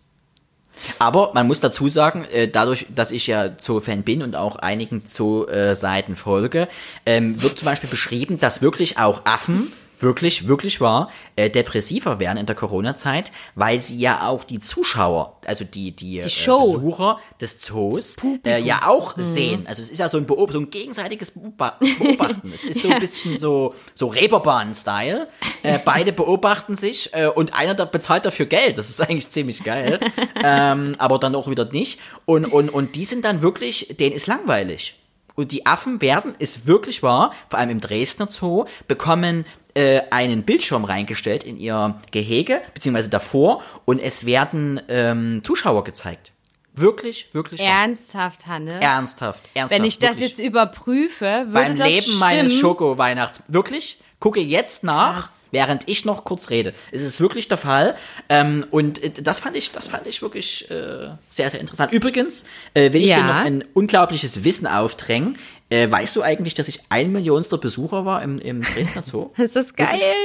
Aber man muss dazu sagen, äh, dadurch, dass ich ja Zoo-Fan bin und auch einigen Zoo-Seiten folge, ähm, wird zum Beispiel beschrieben, dass wirklich auch Affen wirklich, wirklich wahr, äh, depressiver werden in der Corona-Zeit, weil sie ja auch die Zuschauer, also die, die, äh, Show. Besucher des Zoos, äh, ja auch sehen. Also es ist ja so ein, Beob so ein gegenseitiges Beoba- Beobachten. es ist so ein *laughs* bisschen so, so Reeperbahn-Style. Äh, *laughs* beide beobachten sich äh, und einer da bezahlt dafür Geld. Das ist eigentlich ziemlich geil. ähm, aber dann auch wieder nicht. Und, und, und die sind dann wirklich, denen ist langweilig. Und die Affen werden, ist wirklich wahr, vor allem im Dresdner Zoo, bekommen äh, einen Bildschirm reingestellt in ihr Gehege, beziehungsweise davor, und es werden ähm, Zuschauer gezeigt. Wirklich, wirklich wahr. Ernsthaft, Hannes? Ernsthaft, ernsthaft. Wenn ich das wirklich. jetzt überprüfe, würde Beim das Leben stimmen. meines Schoko-Weihnachts. Wirklich? Gucke jetzt nach, Krass. während ich noch kurz rede. Es ist wirklich der Fall. Ähm, und äh, das fand ich, das fand ich wirklich äh, sehr, sehr interessant. Übrigens, äh, will ich Ja. dir noch ein unglaubliches Wissen aufdrängen. Äh, weißt du eigentlich, dass ich ein Millionster Besucher war im, im Dresdner Zoo? *laughs* Ist das geil?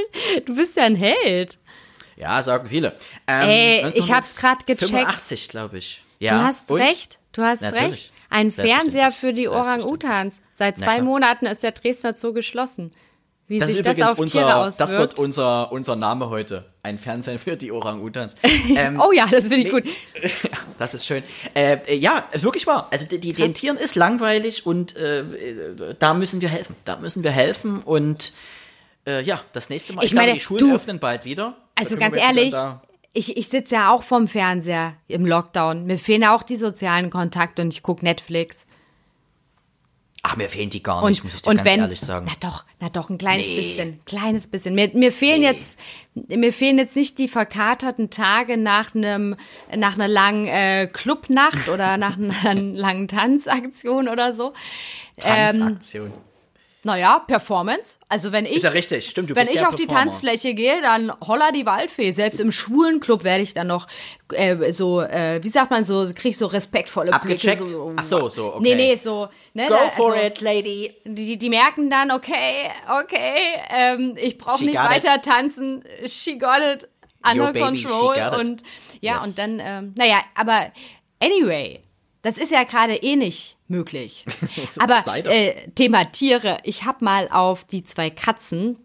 Du bist ja ein Held. Ja, sagen viele. Ähm, Ey, ich hab's grad gecheckt. 85, glaube ich. Ja. Du hast Und? recht. Du hast Natürlich. recht. Ein. Fernseher für die. Orang-Utans. Seit zwei. Monaten ist der Dresdner Zoo geschlossen. Wie Das ist sich das übrigens auf unser, Tiere auswirkt. das wird unser, unser Name heute. Ein Fernsehen für die Orang-Utans. *laughs* Ähm, oh ja, das finde ich nee. gut. *laughs* Das ist schön. Äh, äh, ja, ist wirklich wahr. Also die, die, den Tieren ist langweilig und äh, da müssen wir helfen. Da müssen wir helfen und äh, ja, das nächste Mal. Ich glaube, meine, die Schulen du- öffnen bald wieder. Also ganz ehrlich, ich, ich sitze ja auch vorm Fernseher im Lockdown. Mir fehlen auch die sozialen Kontakte und ich gucke Netflix. Ach, mir fehlen die gar Und, nicht, muss ich dir und ganz wenn, ehrlich sagen. na doch, na doch, ein kleines Nee. bisschen, kleines bisschen. Mir, mir fehlen jetzt, mir fehlen jetzt nicht die verkaterten Tage nach einem, nach einer langen äh, Clubnacht oder nach einer *laughs* langen Tanzaktion oder so. Ähm, Tanzaktion. Naja, Performance. Also wenn ich, ist ja richtig, stimmt, du wenn bist ich auf die Performer. Tanzfläche gehe, dann holla die Waldfee. Selbst im schwulen Club werde ich dann noch äh, so, äh, wie sagt man so, krieg ich so respektvolle Abgecheckt? Blicke. So, Ach so, so, okay. Nee, nee, so. Ne, Go da- for also, it, lady. Die, die merken dann, okay, okay, ähm, ich brauche nicht got it. weiter tanzen. She got it under Yo, baby, she control. got it. Und ja, Yes. und dann, ähm, naja, aber anyway, das ist ja gerade eh nicht möglich. *laughs* aber äh, Thema Tiere, ich habe mal auf die zwei Katzen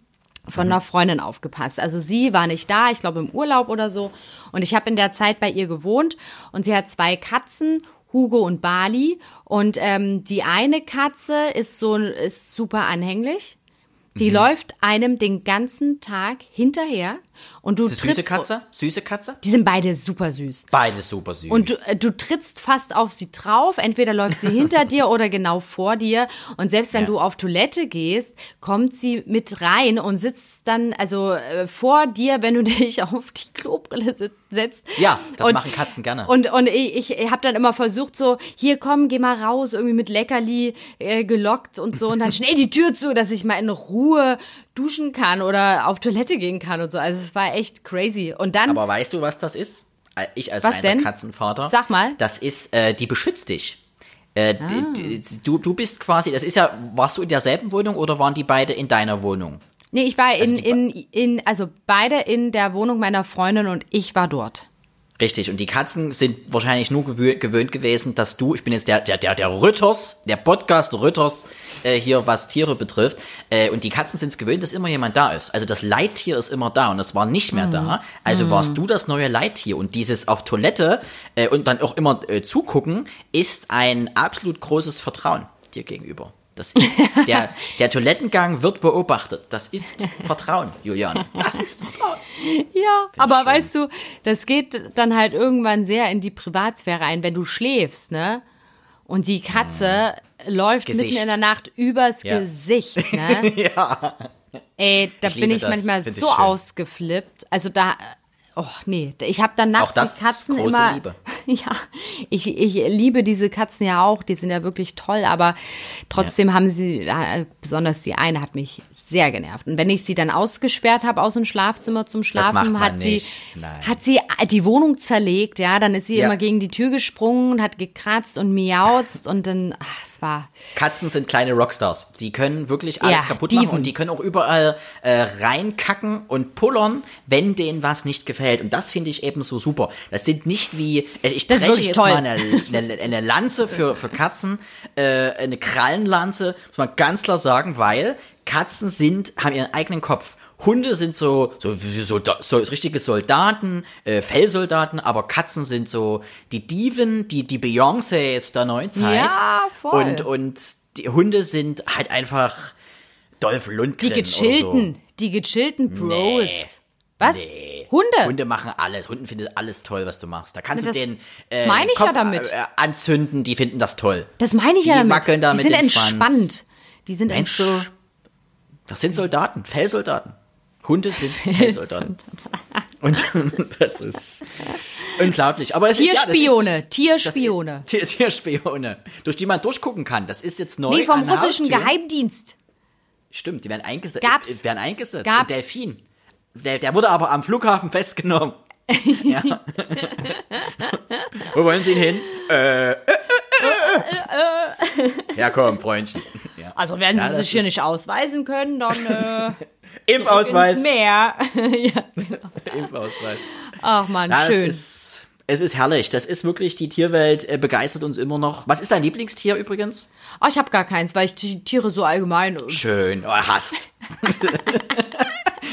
von einer Freundin aufgepasst. Also sie war nicht da, ich glaube im Urlaub oder so. Und ich habe in der Zeit bei ihr gewohnt und sie hat zwei Katzen, Hugo und Bali. Und ähm, die eine Katze ist so ist super anhänglich. Die Mhm. läuft einem den ganzen Tag hinterher und du ist süße trittst. Katze? Süße Katze? Die sind beide super süß. Beide super süß. Und du, äh, du trittst fast auf sie drauf. Entweder läuft sie *laughs* hinter dir oder genau vor dir. Und selbst wenn Ja. du auf Toilette gehst, kommt sie mit rein und sitzt dann also äh, vor dir, wenn du *laughs* dich auf die Klobrille setzt. Ja, das und, machen Katzen gerne. Und, und ich, ich habe dann immer versucht, so, hier komm, geh mal raus, irgendwie mit Leckerli äh, gelockt und so. Und dann *laughs* schnell die Tür zu, dass ich mal in Ruhe duschen kann oder auf Toilette gehen kann und so. Also es war echt crazy. Und dann Aber weißt du, was das ist? Äh, Ich als Was denn? Katzenvater. Sag mal. Das ist, äh, die beschützt dich. Äh, Ah. du, du bist quasi, das ist ja, warst du in derselben Wohnung oder waren die beide in deiner Wohnung? Nee, ich war in, Also in, in, also beide in der Wohnung meiner Freundin und ich war dort. Richtig, und die Katzen sind wahrscheinlich nur gewö gewöhnt gewesen, dass du, ich bin jetzt der, der, der, der Rütters, der Podcast Rütters, äh, hier was Tiere betrifft, äh, und die Katzen sind es gewöhnt, dass immer jemand da ist. Also das Leittier ist immer da und es war nicht mehr da. Also warst du das neue Leittier und dieses auf Toilette äh, und dann auch immer äh, zugucken, ist ein absolut großes Vertrauen dir gegenüber. Das ist, *laughs* der, der Toilettengang wird beobachtet. Das ist Vertrauen, Julian. Das ist Vertrauen. Ja, aber schön. weißt du, das geht dann halt irgendwann sehr in die Privatsphäre ein, wenn du schläfst, ne? Und die Katze läuft Gesicht. mitten in der Nacht übers Ja. Gesicht, ne? *laughs* ja. Ey, da Ich bin ich das. manchmal Find so ausgeflippt. Also da Oh, nee, ich habe dann nachts Auch das die Katzen große immer. Liebe. *laughs* Ja, ich, ich liebe diese Katzen ja auch, die sind ja wirklich toll, aber trotzdem haben sie, äh, besonders die eine hat mich sehr genervt. Und wenn ich sie dann ausgesperrt habe aus dem Schlafzimmer zum Schlafen, hat sie. Nein. hat sie die Wohnung zerlegt, ja, dann ist sie Ja. immer gegen die Tür gesprungen und hat gekratzt und miauzt und dann, ach, es war, Katzen sind kleine Rockstars. Die können wirklich alles Ja, kaputt machen Diven. und die können auch überall äh, reinkacken und pullern, wenn denen was nicht gefällt. Und das finde ich eben so super. Das sind nicht wie, also ich breche jetzt toll. mal eine, eine, eine Lanze für, für Katzen, äh, eine Krallenlanze, muss man ganz klar sagen, weil Katzen sind, haben ihren eigenen Kopf. Hunde sind so, so, so, so richtige Soldaten, äh, Fellsoldaten, aber Katzen sind so die Diven, die, die Beyoncés der Neuzeit. Ja, voll. Und, und die Hunde sind halt einfach Dolph die Lundgren gechillten, oder die gechillten Bros. Nee. Was? Nee. Hunde? so. Hunde machen alles. Hunde finden alles toll, was du machst. Da kannst Na, du das- den das äh, meine ich ja Kopf, damit. Äh, anzünden, die finden das toll. Das meine ich Die ja damit. wackeln da die sind entspannt. Die sind Meinst entspannt. Das sind Soldaten, Fellsoldaten. Hunde sind Fellsoldaten. Und *laughs* das ist unglaublich. Aber es Tierspione, ist, ja, ist die, Tierspione. Das, Tier, Tierspione, durch die man durchgucken kann. Das ist jetzt neu. Nee, vom russischen Haustür. Geheimdienst. Stimmt, die werden eingesetzt. Gab's. Äh, werden eingesetzt. Gab's. Ein Delfin. Der, der wurde aber am Flughafen festgenommen. *laughs* ja. Wo wollen Sie ihn hin? Äh, äh, äh, äh. Ja, komm, Freundchen. Also wenn Ja, sie sich hier nicht ausweisen können, dann äh, *laughs* Impfausweis. ins *laughs* Meer. ja. *laughs* Impfausweis. Ach man, Ja, schön. es ist, es ist herrlich. Das ist wirklich, die Tierwelt äh, begeistert uns immer noch. Was ist dein Lieblingstier übrigens? Oh, ich habe gar keins, weil ich die Tiere so allgemein. Schön. Oh, hast.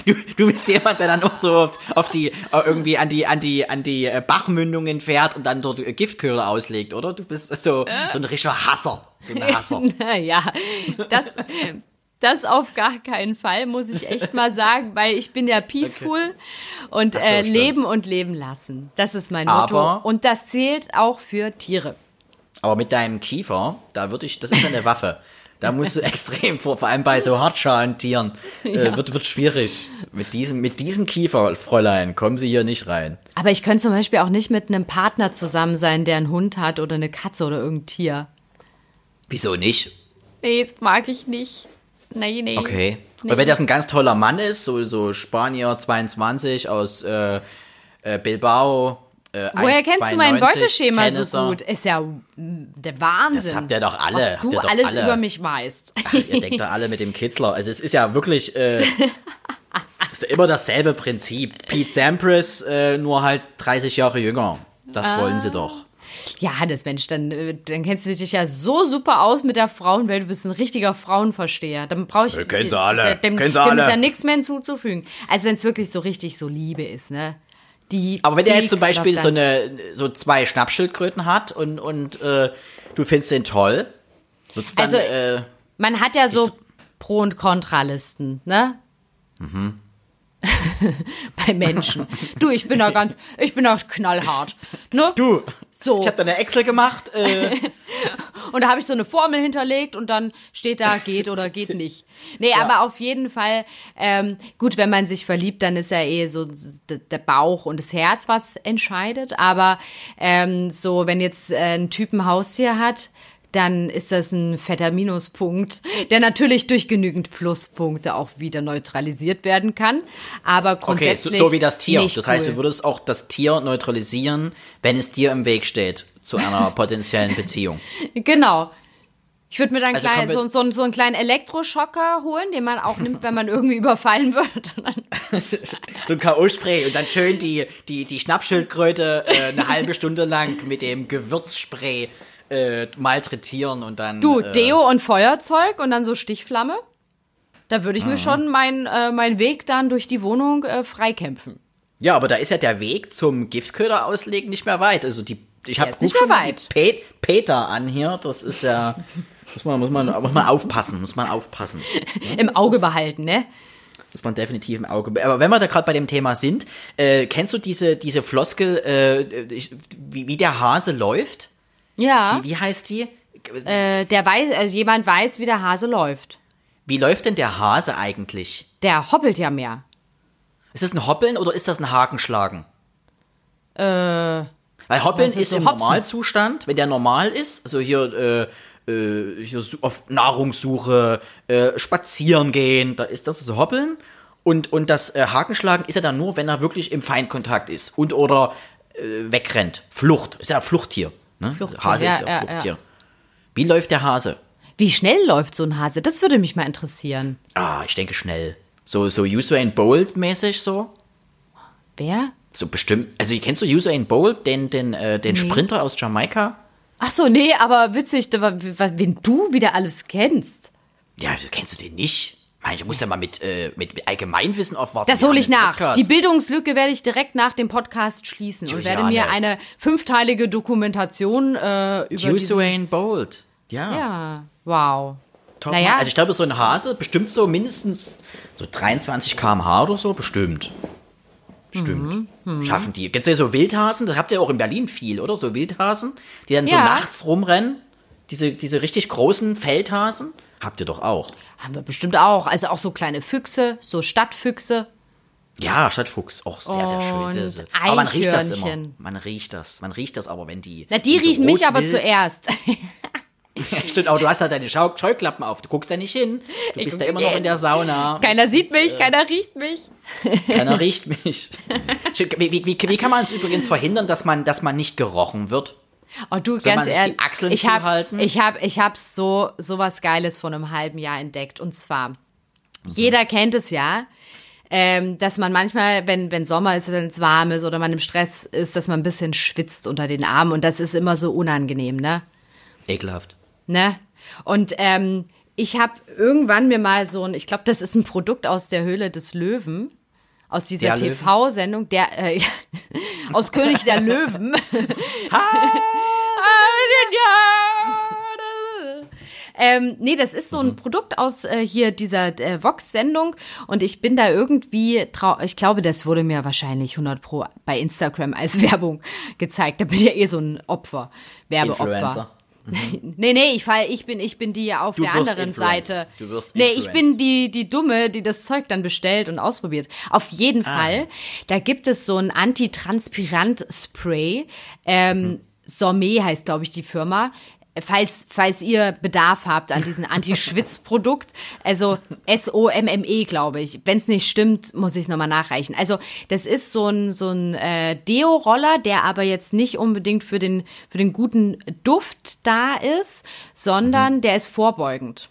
Du, du bist jemand, der dann auch so auf, auf die, äh, irgendwie an die, an die, an die äh, Bachmündungen fährt und dann dort äh, Giftköder auslegt, oder? Du bist so, so ein richtiger Hasser. So ein Hasser. *laughs* Naja, das, das auf gar keinen Fall, muss ich echt mal sagen, weil ich bin ja peaceful und Ach so, äh, leben und leben lassen. Das ist mein Motto. Aber- und das zählt auch für Tiere. Aber mit deinem Kiefer, da würde ich, das ist ja eine Waffe. Da musst du *laughs* extrem vor, vor allem bei so Hartschalentieren, äh, wird, wird schwierig. Mit diesem, mit diesem Kiefer, Fräulein, kommen Sie hier nicht rein. Aber ich könnte zum Beispiel auch nicht mit einem Partner zusammen sein, der einen Hund hat oder eine Katze oder irgendein Tier. Wieso nicht? Nee, das mag ich nicht. Nee, nee. Okay. Nee. Und wenn das ein ganz toller Mann ist, so, so Spanier 22 aus äh, äh, Bilbao, äh, Woher kennst du mein 1,92, Beuteschema so Tennisser. gut? Ist ja der Wahnsinn. Das habt ihr doch alle, Was du alles alle. über mich weißt. *laughs* Ach, ihr denkt da alle mit dem Kitzler. Also es ist ja wirklich äh, *laughs* ist immer dasselbe Prinzip. Pete Sampras, äh, nur halt 30 Jahre jünger. Das Ah. wollen sie doch. Ja, Hannes, Mensch, dann, äh, dann kennst du dich ja so super aus mit der Frauenwelt. Du bist ein richtiger Frauenversteher. Dann brauche ich Ja, kennen sie alle, Dem, dem alle. ist ja nichts mehr hinzuzufügen. Also wenn es wirklich so richtig so Liebe ist, ne? Die, Aber wenn der die jetzt zum Beispiel so dann- eine so zwei Schnappschildkröten hat und und äh, du findest den toll, dann Also- äh, Man hat ja so Pro- und Kontralisten, ne? *laughs* Bei Menschen. Du, ich bin da *laughs* ganz, ich bin da knallhart. Ne? du. So. Ich habe da eine Excel gemacht. Äh, *laughs* Und da habe ich so eine Formel hinterlegt und dann steht da, geht oder geht *laughs* nicht. Nee, aber auf jeden Fall, ähm, gut, wenn man sich verliebt, dann ist ja eh so der Bauch und das Herz, was entscheidet. Aber ähm, so, wenn jetzt äh, ein Typ ein Haustier hat, dann ist das ein fetter Minuspunkt, der natürlich durch genügend Pluspunkte auch wieder neutralisiert werden kann. Aber okay, so, grundsätzlich so wie das Tier. Das heißt, cool. du würdest auch das Tier neutralisieren, wenn es dir im Weg steht zu einer *laughs* potenziellen Beziehung. Genau. Ich würde mir dann Also klein, so, so, so einen kleinen Elektroschocker holen, den man auch nimmt, wenn man irgendwie *laughs* überfallen wird. *laughs* So ein K.O.-Spray und dann schön die, die, die Schnappschildkröte äh, eine halbe Stunde lang mit dem Gewürzspray äh, malträtieren und dann. Du, äh, Deo und Feuerzeug und dann so Stichflamme. Da würde ich mir schon meinen äh, mein Weg dann durch die Wohnung äh, freikämpfen. Ja, aber da ist ja der Weg zum Giftköder auslegen nicht mehr weit. Also die, ich habe ist nicht mehr weit. Pet, Peter an hier. Das ist ja, *laughs* muss man, muss man, muss man aufpassen, muss man aufpassen. Im Auge behalten, ne? Muss man definitiv im Auge. be- Aber wenn wir da gerade bei dem Thema sind, äh, kennst du diese, diese Floskel, äh, wie, wie der Hase läuft? Ja. Wie, wie heißt die? Äh, der weiß, äh, jemand weiß, wie der Hase läuft. Wie läuft denn der Hase eigentlich? Der hoppelt ja mehr. Ist das ein Hoppeln oder ist das ein Hakenschlagen? Äh, Weil Hoppeln ist ist im Hopsen? Normalzustand, wenn der normal ist, also hier, äh, äh, hier auf Nahrungssuche, äh, spazieren gehen, da ist das so Hoppeln. Und, und das äh, Hakenschlagen ist ja dann nur, wenn er wirklich im Feindkontakt ist und oder äh, wegrennt. Flucht, ist ja Fluchttier. Ne? Fluchttier, Hase ja, ist ja, ja, Fluchttier. Wie läuft der Hase? wie schnell läuft so ein Hase? Das würde mich mal interessieren. Ah, ich denke schnell. So, so Usain Bolt mäßig so. Wer? So bestimmt. Also kennst du Usain Bolt, den, den, äh, den Sprinter aus Jamaika? Ach so, nee, aber witzig, da war- was- wen du wieder alles kennst. Ja, kennst du den nicht? Mein, du musst ja mal mit, äh, mit, Allgemeinwissen aufwarten. Das hole ich nach. Podcast. Die Bildungslücke werde ich direkt nach dem Podcast schließen und werde Juliane. mir eine fünfteilige Dokumentation äh, über Usain Bolt. Ja. Ja, wow. Top Naja. Mann. Also ich glaube, so ein Hase bestimmt so mindestens so 23 km/h oder so, bestimmt. Bestimmt. Mhm, Schaffen die. Kennst du ja so Wildhasen? Das habt ihr auch in Berlin viel, oder? So Wildhasen, die dann so Ja. nachts rumrennen. Diese, diese richtig großen Feldhasen. Habt ihr doch auch. Haben wir bestimmt auch. Also auch so kleine Füchse, so Stadtfüchse. Ja, Stadtfuchs, auch sehr, sehr schön. Sehr, sehr. Aber man riecht das immer. Man riecht das. Man riecht das aber, wenn die. Na, die so riechen mich aber zuerst. *laughs* *laughs* Stimmt, aber du hast halt deine Schau Scheuklappen auf. Du guckst da nicht hin. Du Ich bist da immer noch in der Sauna. keiner sieht mich, keiner riecht mich. Keiner *laughs* riecht mich. Wie, wie, wie, wie kann man es übrigens verhindern, dass man, dass man nicht gerochen wird? Oh, du, Soll ganz man sich die ehrlich, Achseln ich habe zuhalten? ich hab, ich hab so, so was Geiles vor einem halben Jahr entdeckt. Und zwar, Mhm. jeder kennt es ja, ähm, dass man manchmal, wenn, wenn Sommer ist, wenn es warm ist oder man im Stress ist, dass man ein bisschen schwitzt unter den Armen. Und das ist immer so unangenehm, ne? Ekelhaft. Ne? Und ähm, ich habe irgendwann mir mal so ein, ich glaube, das ist ein Produkt aus der Höhle des Löwen, aus dieser Der Löwen? TV-Sendung, der äh, *laughs* aus König der Löwen. *laughs* *laughs* Ähm, nee, das ist so Mhm. ein Produkt aus äh, hier dieser äh, Vox-Sendung und ich bin da irgendwie, ich glaube, das wurde mir wahrscheinlich 100 pro bei Instagram als Werbung gezeigt. Da bin ich ja eh so ein Opfer, Werbeopfer. Influencer. *laughs* Nee, nee, ich fall, ich bin, ich bin die auf Du der anderen influenced. Seite. Du wirst nee, ich influenced. bin die, die Dumme, die das Zeug dann bestellt und ausprobiert. Auf jeden Ah. Fall, da gibt es so ein Antitranspirant-Spray. Ähm, Sommé heißt, glaube ich, die Firma. Falls, falls ihr Bedarf habt an diesem Anti-Schwitz-Produkt, also S-O-M-M-E, glaube ich. Wenn es nicht stimmt, muss ich es nochmal nachreichen. Also, das ist so ein, so ein äh, Deo-Roller, der aber jetzt nicht unbedingt für den, für den guten Duft da ist, sondern der ist vorbeugend.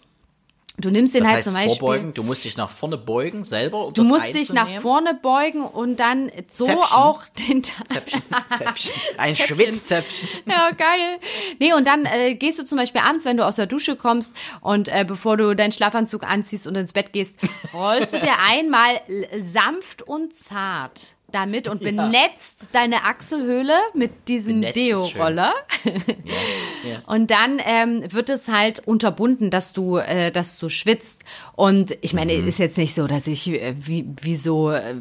Du nimmst den Das halt heißt zum Beispiel. vorbeugen, du musst dich nach vorne beugen selber, um Du musst dich nach vorne beugen und dann so Zäpfchen. auch den *laughs* Zäpfchen, Zäpfchen. Ein Zäpfchen. Schwitzzäpfchen. Ja, geil. Nee, und dann äh, gehst du zum Beispiel abends, wenn du aus der Dusche kommst und äh, bevor du deinen Schlafanzug anziehst und ins Bett gehst, rollst du dir *laughs* einmal sanft und zart damit und *laughs* benetzt deine Achselhöhle mit diesem. Deo-Roller. *laughs* Ja. Und dann ähm, wird es halt unterbunden, dass du, äh, dass du schwitzt. Und ich meine, Mhm. ist jetzt nicht so, dass ich äh, wie, wie so äh,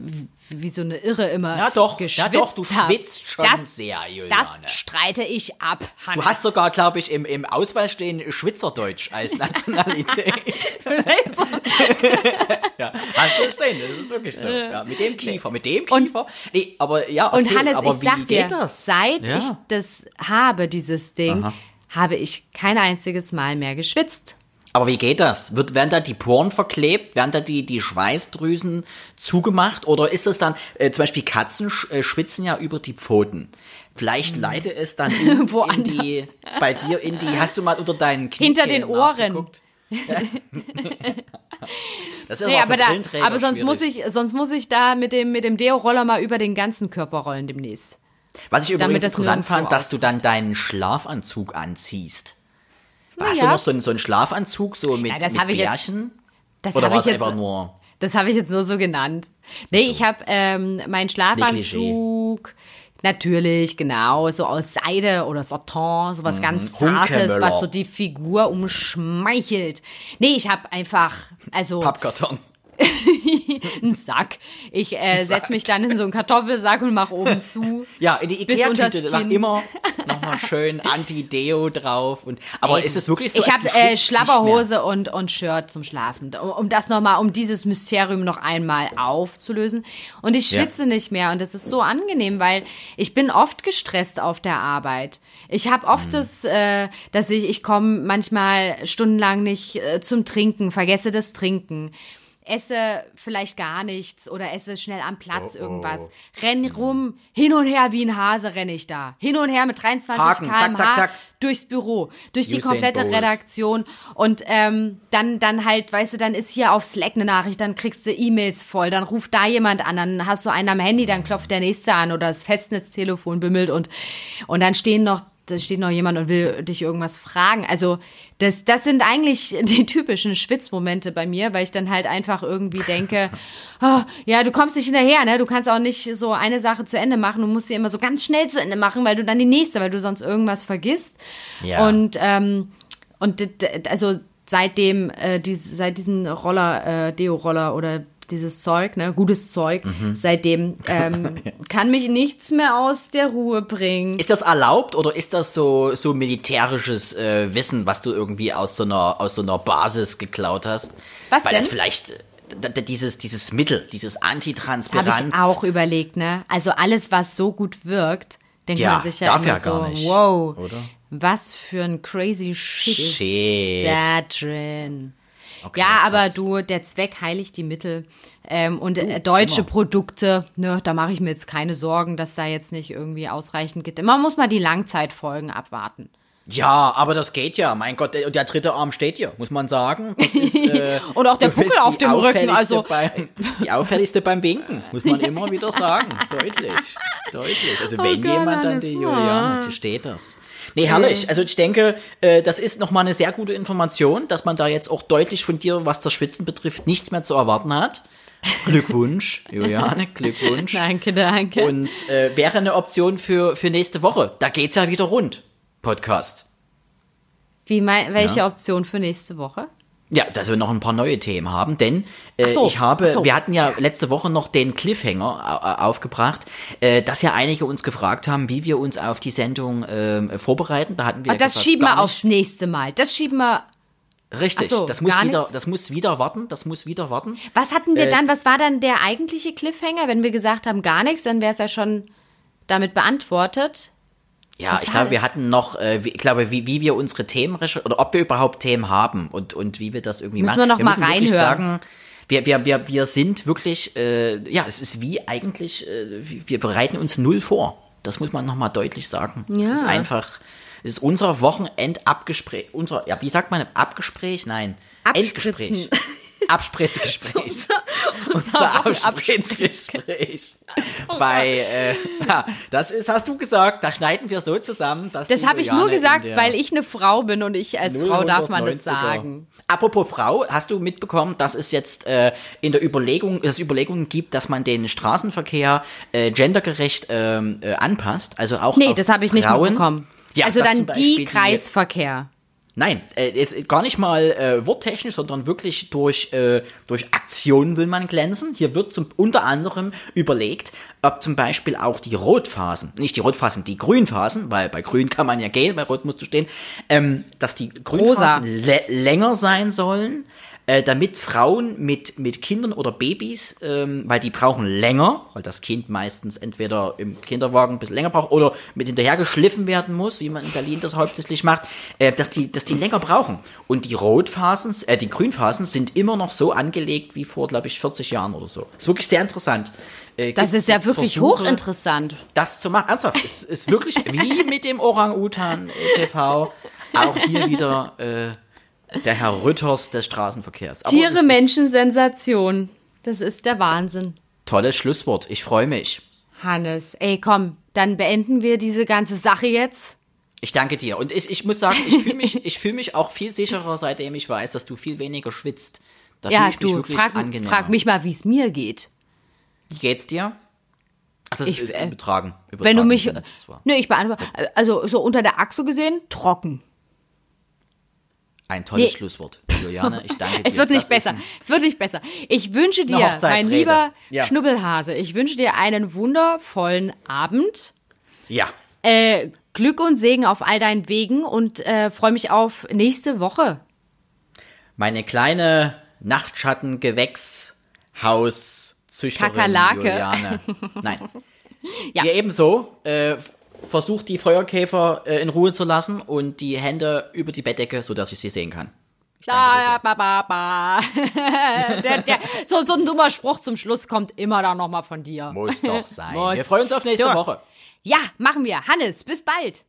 wie, so eine Irre immer Ja doch, geschwitzt doch, du hab. schwitzt schon das, sehr, Juliane. Das streite ich ab. Du Hannes. hast sogar, glaube ich, im, im Ausweis stehen Schwitzerdeutsch als Nationalität. *laughs* *laughs* Ja, hast du stehen, das ist wirklich so. Ja, mit dem Kiefer, mit dem Und- Kiefer. nee, aber ja, Und erzähl, Hannes, aber ich wie sag dir, das? seit Ja. ich das habe, dieses Ding, Aha. habe ich kein einziges Mal mehr geschwitzt. Aber wie geht das? Wird, werden da die Poren verklebt? Werden da die, die Schweißdrüsen zugemacht? Oder ist es dann, äh, zum Beispiel Katzen sch, äh, schwitzen ja über die Pfoten. Vielleicht leitet es dann *laughs* in, in die, bei dir in die, hast du mal unter deinen Knie Hinter den Ohren. *laughs* Das ist Nee, aber, da, aber sonst schwierig. muss ich, sonst muss ich da mit dem, mit dem Deo-Roller mal über den ganzen Körper rollen demnächst. Was ich damit übrigens das interessant fand, dass du dann deinen Schlafanzug anziehst. Hast ja. du noch so einen, so einen Schlafanzug, so mit, Ja, das mit ich jetzt- Bärchen? Das Oder war es einfach nur... das habe ich jetzt nur so genannt. Nee, ich habe ähm, meinen Schlafanzug, natürlich, genau, so aus Seide oder Satin, sowas Mhm. ganz Zartes, was so die Figur umschmeichelt. Nee, ich habe einfach, also, Pappkarton. *laughs* ein Sack. Ich äh, setze mich dann in so einen Kartoffelsack und mache oben *laughs* zu. Ja, in die Ikea-Tüte, Kinn. immer *laughs* nochmal schön Anti-Deo drauf. Und, aber Ey, ist es wirklich so? Ich habe äh, Schlabberhose und, und Shirt zum Schlafen, um, um das nochmal, um dieses Mysterium noch einmal aufzulösen. Und ich Ja. schwitze nicht mehr und das ist so angenehm, weil ich bin oft gestresst auf der Arbeit. Ich habe oft Mhm. das, äh, dass ich, ich komme manchmal stundenlang nicht äh, zum Trinken, vergesse das Trinken. Esse vielleicht gar nichts oder esse schnell am Platz Oh, oh. irgendwas. Renn rum, hin und her wie ein Hase renne ich da. Hin und her mit 23 Haken, zack, km/h zack, zack. durchs Büro, durch die Usain komplette. Redaktion und ähm, dann dann halt, weißt du, dann ist hier auf Slack eine Nachricht, dann kriegst du E-Mails voll, dann ruft da jemand an, dann hast du einen am Handy, dann klopft der nächste an oder das Festnetztelefon bimmelt und und dann stehen noch da steht noch jemand und will dich irgendwas fragen. Also das, das sind eigentlich *laughs* die typischen Schwitzmomente bei mir, weil ich dann halt einfach irgendwie denke, *laughs* oh, ja, du kommst nicht hinterher, ne? Du kannst auch nicht so eine Sache zu Ende machen. Du musst sie immer so ganz schnell zu Ende machen, weil du dann die nächste, weil du sonst irgendwas vergisst. Ja. Und ähm, und also seitdem äh, dies, seit diesem Roller, äh, Deo-Roller oder dieses Zeug, ne, gutes Zeug, Mhm. seitdem *laughs* ähm, kann mich nichts mehr aus der Ruhe bringen. Ist das erlaubt oder ist das so, so militärisches äh, Wissen, was du irgendwie aus so einer, aus so einer Basis geklaut hast? Was Weil denn? das vielleicht dieses, dieses Mittel, dieses Habe Antitranspiranz. ich auch überlegt, ne? Also alles, was so gut wirkt, denkt Ja, man sich ja darf immer ja so, gar nicht, wow, oder? was für ein crazy Shit, Shit. ist da drin. Okay, ja, aber krass. du, der Zweck heiligt die Mittel. Ähm, und äh, deutsche immer. Produkte, ne, da mache ich mir jetzt keine Sorgen, dass da jetzt nicht irgendwie ausreichend gibt. Man muss mal die Langzeitfolgen abwarten. Ja, aber das geht ja. Mein Gott, der, der dritte Arm steht hier, muss man sagen. Das ist, *laughs* äh, Und auch der Puckel auf dem Rücken, also- Beim, die auffälligste beim Winken, muss man *laughs* immer wieder sagen. Deutlich. Deutlich. Also wenn Oh Gott, jemand, dann die. Juliane, hier steht das. Nee, herrlich. Also ich denke, äh, das ist nochmal eine sehr gute Information, dass man da jetzt auch deutlich von dir, was das Schwitzen betrifft, nichts mehr zu erwarten hat. Glückwunsch, *laughs* Juliane, Glückwunsch. Danke, danke. Und äh, wäre eine Option für, für nächste Woche. Da geht's ja wieder rund. Podcast. Wie mein, welche Ja. Option für nächste Woche? Ja, dass wir noch ein paar neue Themen haben, denn äh, so, ich habe, so. wir hatten ja letzte Woche noch den Cliffhanger au- aufgebracht, äh, dass ja einige uns gefragt haben, wie wir uns auf die Sendung ähm, vorbereiten. Da hatten wir Ah, das gesagt, schieben wir aufs nächste Mal. Das schieben wir. Richtig, so, das muss wieder, das muss wieder warten, das muss wieder warten. Was hatten wir Äh, dann? Was war dann der eigentliche Cliffhanger? Wenn wir gesagt haben, gar nichts, dann wäre es ja schon damit beantwortet. Ja, Was ich glaube, wir hatten noch, äh, ich glaube, wie, wie wir unsere Themen recherchieren, oder ob wir überhaupt Themen haben und, und wie wir das irgendwie Müssen machen. wir noch mal müssen wirklich reinhören. sagen, wir, wir, wir, wir sind wirklich, äh, ja, es ist wie eigentlich, äh, wir bereiten uns null vor. Das muss man nochmal deutlich sagen. Es Ja. ist einfach, es ist unser Wochenendabgespräch, unser, ja, wie sagt man, Abgespräch? Nein. Endgespräch. *laughs* Abspritzgespräch. *laughs* Unser Unser Abspritzgespräch. *laughs* Bei, äh, ja, das ist, hast du gesagt, da schneiden wir so zusammen, dass Das habe ich nur gesagt, weil ich eine Frau bin und ich als Frau darf man das 090er. sagen. Apropos Frau, hast du mitbekommen, dass es jetzt äh, in der Überlegung, dass es Überlegungen gibt, dass man den Straßenverkehr äh, gendergerecht ähm, äh, anpasst? Also auch Nee, auf das habe ich nicht Frauen? mitbekommen. Ja, also dann die Kreisverkehr. Nein, äh, jetzt gar nicht mal äh, worttechnisch, sondern wirklich durch, äh, durch Aktionen will man glänzen. Hier wird zum, unter anderem überlegt, ob zum Beispiel auch die Rotphasen, nicht die Rotphasen, die Grünphasen, weil bei Grün kann man ja gehen, bei Rot musst du stehen, ähm, dass die Grünphasen lä- länger sein sollen, äh, damit Frauen mit, mit Kindern oder Babys, ähm, weil die brauchen länger, weil das Kind meistens entweder im Kinderwagen ein bisschen länger braucht oder mit hinterher geschliffen werden muss, wie man in Berlin das hauptsächlich macht, äh, dass, die, dass die länger brauchen. Und die Rotphasen, äh, die Grünphasen sind immer noch so angelegt wie vor, glaube ich, 40 Jahren oder so. Ist wirklich sehr interessant. Äh, Das ist ja wirklich Versuche, hochinteressant. das zu machen. Ernsthaft, es ist wirklich wie mit dem Orang-Utan TV. Auch hier wieder äh, der Herr Rütters des Straßenverkehrs. Aber Tiere, das ist Menschen, Sensation. Das ist der Wahnsinn. Tolles Schlusswort. Ich freue mich. Hannes, ey, komm, dann beenden wir diese ganze Sache jetzt. Ich danke dir. Und ich, ich muss sagen, ich fühle mich, ich fühle mich auch viel sicherer, seitdem ich weiß, dass du viel weniger schwitzt. Da Ja, ich mich du, wirklich frag, angenehmer. frag mich mal, wie es mir geht. Wie geht's dir? Ach, das Ich, ist äh, übertragen. Wenn du mich. Nö, ich beantworte. Also so unter der Achse gesehen, trocken. Ein tolles Nee. Schlusswort, Juliane. Ich danke *laughs* dir. Es wird nicht Das besser. Es wird nicht besser. Ich wünsche dir, mein lieber Ja. Schnubbelhase, ich wünsche dir einen wundervollen Abend. Ja, Äh, Glück und Segen auf all deinen Wegen und äh, freue mich auf nächste Woche. meine kleine Nachtschatten-Gewächshauszüchterin Kakerlake. Juliane. *laughs* Nein. Ja. Ihr ebenso. Äh, versucht die Feuerkäfer äh, in Ruhe zu lassen und die Hände über die Bettdecke, sodass ich sie sehen kann. Da, sehr. ba, ba, ba. *laughs* der, der, so, so ein dummer Spruch zum Schluss kommt immer dann nochmal von dir. Muss doch *laughs* sein. Muss. Wir freuen uns auf nächste So. Woche. Ja, machen wir. Hannes, bis bald.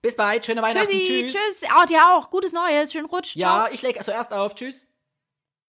Bis bald, schöne Weihnachten. Tschüssi, Tschüss. tschüss. Oh, dir auch. Gutes Neues. Schönen Rutsch. Ciao. Ja, ich lege zuerst auf. Tschüss.